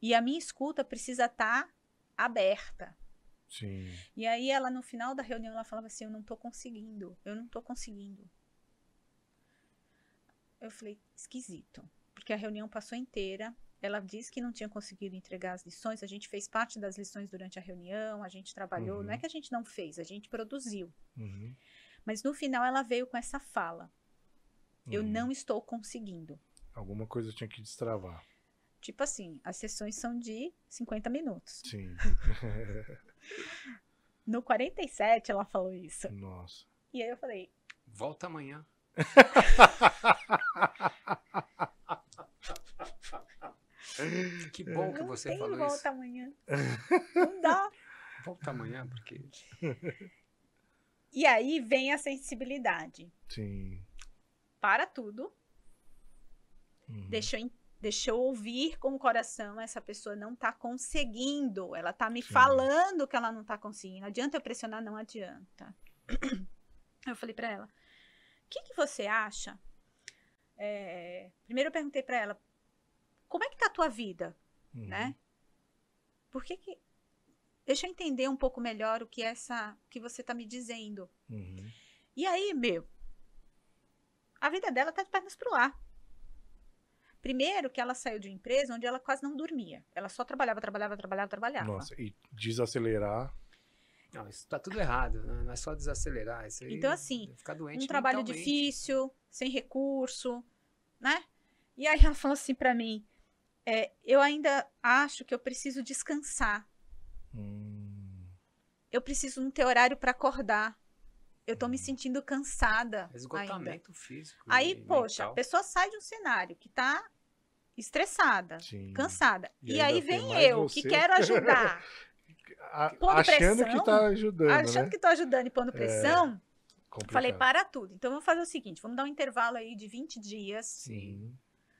E a minha escuta precisa estar tá aberta. Sim. E aí ela no final da reunião ela falava assim: "Eu não estou conseguindo. Eu não estou conseguindo. Eu falei, esquisito. Porque a reunião passou inteira. Ela disse que não tinha conseguido entregar as lições. A gente fez parte das lições durante a reunião, a gente trabalhou. Uhum. Não é que a gente não fez, a gente produziu. Uhum. Mas no final ela veio com essa fala: uhum. Eu não estou conseguindo. Alguma coisa tinha que destravar. Tipo assim, as sessões são de 50 minutos. Sim. no 47 ela falou isso. Nossa. E aí eu falei: Volta amanhã. que bom que você falou volta isso. amanhã. Não dá. Volta amanhã, porque. E aí vem a sensibilidade. Sim. Para tudo. Uhum. Deixa, eu, deixa eu ouvir com o coração. Essa pessoa não está conseguindo. Ela está me Sim. falando que ela não está conseguindo. Adianta eu pressionar? Não adianta. Eu falei para ela: que, que você acha? É, primeiro eu perguntei para ela, como é que tá a tua vida, uhum. né? Por que que deixa eu entender um pouco melhor o que essa que você tá me dizendo. Uhum. E aí, meu, a vida dela tá de pernas pro ar. Primeiro que ela saiu de uma empresa onde ela quase não dormia. Ela só trabalhava, trabalhava, trabalhava, trabalhava. Nossa, e desacelerar. Não, isso tá tudo errado, né? não é só desacelerar. Isso aí então, assim, ficar doente um trabalho difícil, sem recurso, né? E aí ela falou assim para mim: é, eu ainda acho que eu preciso descansar. Hum. Eu preciso não ter horário para acordar. Eu tô hum. me sentindo cansada. Esgotamento ainda. físico. Aí, poxa, mental. a pessoa sai de um cenário que tá estressada, Sim. cansada. E, e aí vem eu, você. que quero ajudar. achando pressão, que tá ajudando. Achando né? que tô ajudando e pondo é, pressão. É, falei, para tudo. Então vamos fazer o seguinte: vamos dar um intervalo aí de 20 dias. Sim.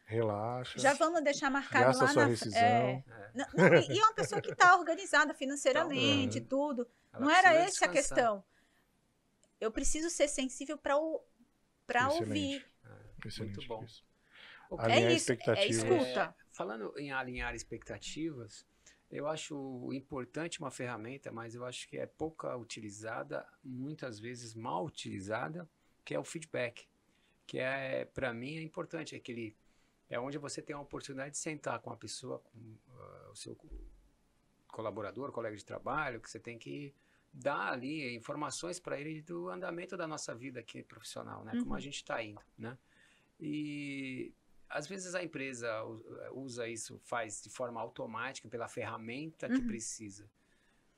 Relaxa. Já vamos deixar marcado Gasta lá sua na rescisão. É, não, não, e, é uma pessoa que está organizada financeiramente, então, tudo. Ela não era essa a questão. Eu preciso ser sensível para ouvir. É, muito bom. Isso. É isso, é escuta. É, falando em alinhar expectativas, eu acho importante uma ferramenta, mas eu acho que é pouca utilizada, muitas vezes mal utilizada, que é o feedback. Que é, para mim, é importante. É aquele, é onde você tem a oportunidade de sentar com a pessoa, com uh, o seu colaborador, colega de trabalho, que você tem que dar ali informações para ele do andamento da nossa vida aqui profissional, né? Uhum. Como a uhum. gente está indo, né? E às vezes a empresa eh, usa isso, faz de forma automática pela ferramenta que uhum. precisa.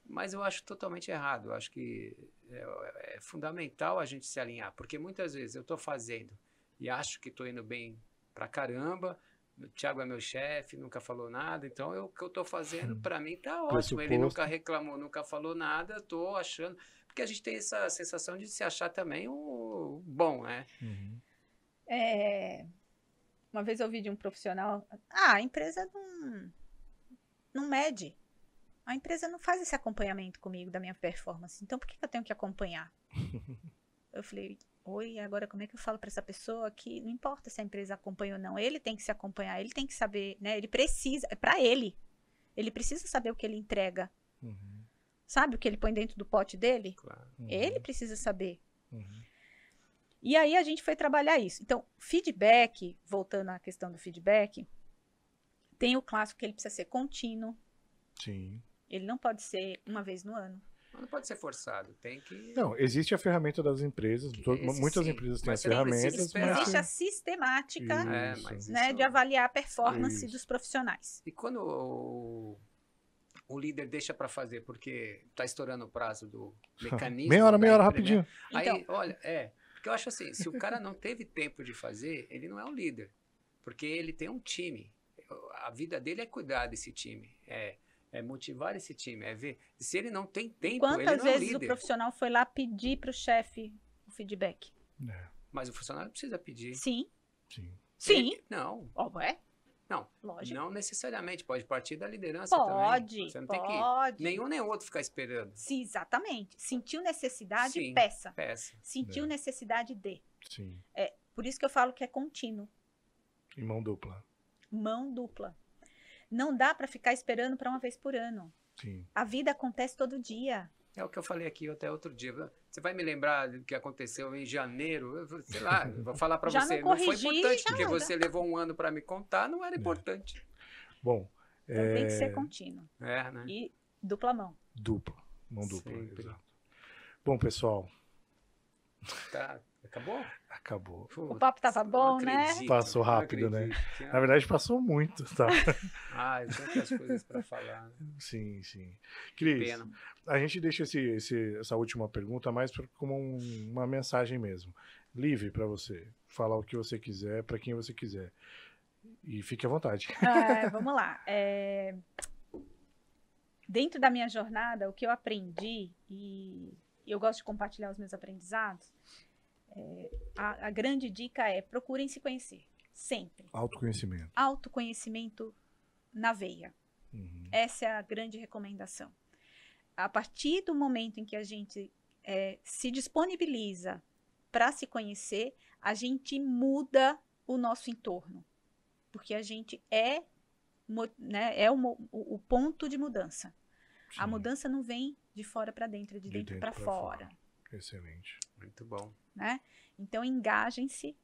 Mas eu acho totalmente errado. Eu acho que é, é fundamental a gente se alinhar, porque muitas vezes eu estou fazendo e acho que estou indo bem pra caramba. O Thiago é meu chefe, nunca falou nada, então eu, o que eu estou fazendo para mim tá ótimo. Ele nunca reclamou, nunca falou nada, estou achando. Porque a gente tem essa sensação de se achar também o bom, né? Uhum. É, uma vez eu ouvi de um profissional, ah, a empresa não, não mede. A empresa não faz esse acompanhamento comigo da minha performance. Então por que eu tenho que acompanhar? eu falei, oi, agora como é que eu falo para essa pessoa que não importa se a empresa acompanha ou não, ele tem que se acompanhar, ele tem que saber, né? Ele precisa, é para ele. Ele precisa saber o que ele entrega. Uhum. Sabe o que ele põe dentro do pote dele? Claro. Uhum. Ele precisa saber. Uhum. E aí a gente foi trabalhar isso. Então, feedback, voltando à questão do feedback, tem o clássico que ele precisa ser contínuo. Sim. Ele não pode ser uma vez no ano. Não pode ser forçado, tem que. Não, existe a ferramenta das empresas. Esse, muitas sim. empresas têm as ferramentas. Mas existe a sistemática é, né, isso... de avaliar a performance isso. dos profissionais. E quando o, o líder deixa para fazer porque está estourando o prazo do mecanismo. meia hora, meia hora, rapidinho. Aí, então, olha, é. Porque eu acho assim, se o cara não teve tempo de fazer, ele não é um líder. Porque ele tem um time. A vida dele é cuidar desse time. É, é motivar esse time, é ver. Se ele não tem tempo, Quantas ele não vezes é um líder. o profissional foi lá pedir para o chefe o feedback? É. Mas o funcionário precisa pedir. Sim. Sim. Sim. Ele, não. Oh, é? Não, Lógico. não necessariamente. Pode partir da liderança pode, também. Você não pode. tem que nenhum nem outro ficar esperando. Sim, exatamente. Sentiu necessidade, Sim, peça. peça. Sentiu é. necessidade de. Sim. É, por isso que eu falo que é contínuo. E mão dupla. Mão dupla. Não dá para ficar esperando para uma vez por ano. Sim. A vida acontece todo dia. É o que eu falei aqui até outro dia. Você vai me lembrar do que aconteceu em janeiro? sei lá, vou falar para você. Não, não, foi importante, porque você levou um ano para me contar, não era é. importante. É. Bom. Então é... tem que ser contínuo. É, né? E dupla mão. Dupla. Mão dupla, Sempre. exato. Bom, pessoal. Tá. Acabou? Acabou. o papo tava bom, né? Passou rápido, né? Na verdade, passou muito, tá? ah, tantas coisas para falar. Né? Sim, sim. Cris, a gente deixa esse, esse, essa última pergunta mais como um, uma mensagem mesmo. Livre para você. Falar o que você quiser, para quem você quiser. E fique à vontade. Ah, vamos lá. É... Dentro da minha jornada, o que eu aprendi, e eu gosto de compartilhar os meus aprendizados, é, a, a grande dica é procurem se conhecer. Sempre. Autoconhecimento. Autoconhecimento na veia. Uhum. Essa é a grande recomendação. A partir do momento em que a gente é, se disponibiliza para se conhecer, a gente muda o nosso entorno. Porque a gente é né, é o, o, ponto de mudança. Sim. A mudança não vem de fora para dentro, é de, de dentro, dentro para fora. fora. Excelente. Muito bom. Né? Então, engajem-se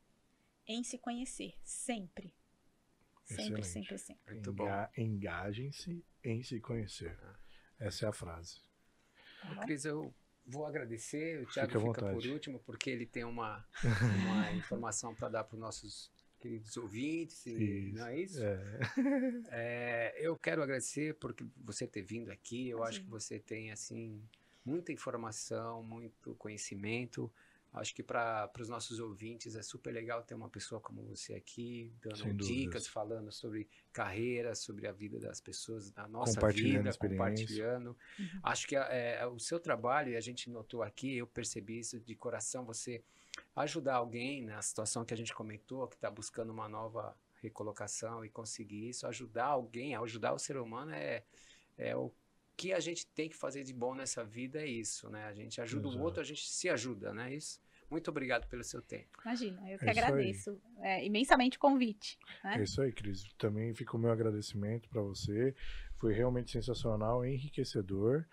em se conhecer, sempre. Sempre, Excelente. sempre, sempre. Muito Enga bom. Engajem-se em se conhecer. Essa é a frase. Tá Cris, eu vou agradecer. O Thiago fica, fica por último, porque ele tem uma, uma informação para dar para os nossos queridos ouvintes, isso. não é isso? É. É, eu quero agradecer por você ter vindo aqui. Eu Sim. acho que você tem assim muita informação, muito conhecimento. Acho que para os nossos ouvintes é super legal ter uma pessoa como você aqui, dando dicas, falando sobre carreira, sobre a vida das pessoas, da nossa compartilhando vida, compartilhando. Uhum. Acho que é, é, o seu trabalho, e a gente notou aqui, eu percebi isso de coração, você ajudar alguém na situação que a gente comentou, que está buscando uma nova recolocação e conseguir isso, ajudar alguém, ajudar o ser humano é, é o que a gente tem que fazer de bom nessa vida é isso, né? A gente ajuda Exato. o outro, a gente se ajuda, né? Isso. Muito obrigado pelo seu tempo. Imagina, eu que é agradeço é, imensamente o convite. Né? É isso aí, Cris. Também fica o meu agradecimento para você. Foi realmente sensacional, enriquecedor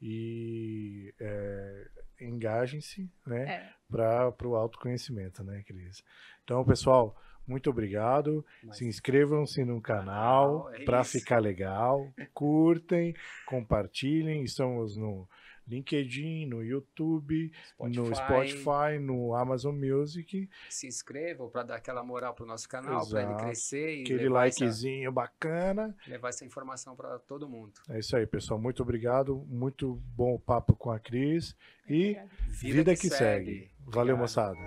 e é, engajem-se né, é. para o autoconhecimento, né, Cris? Então, pessoal, muito obrigado. Mas... Se inscrevam-se no canal é para ficar legal. Curtem, compartilhem. Estamos no LinkedIn, no YouTube, Spotify. no Spotify, no Amazon Music. Se inscrevam para dar aquela moral pro nosso canal, para ele crescer e aquele likezinho essa, bacana. Levar essa informação para todo mundo. É isso aí, pessoal. Muito obrigado. Muito bom o papo com a Cris e vida, vida que, que, segue. segue. Valeu, moçada.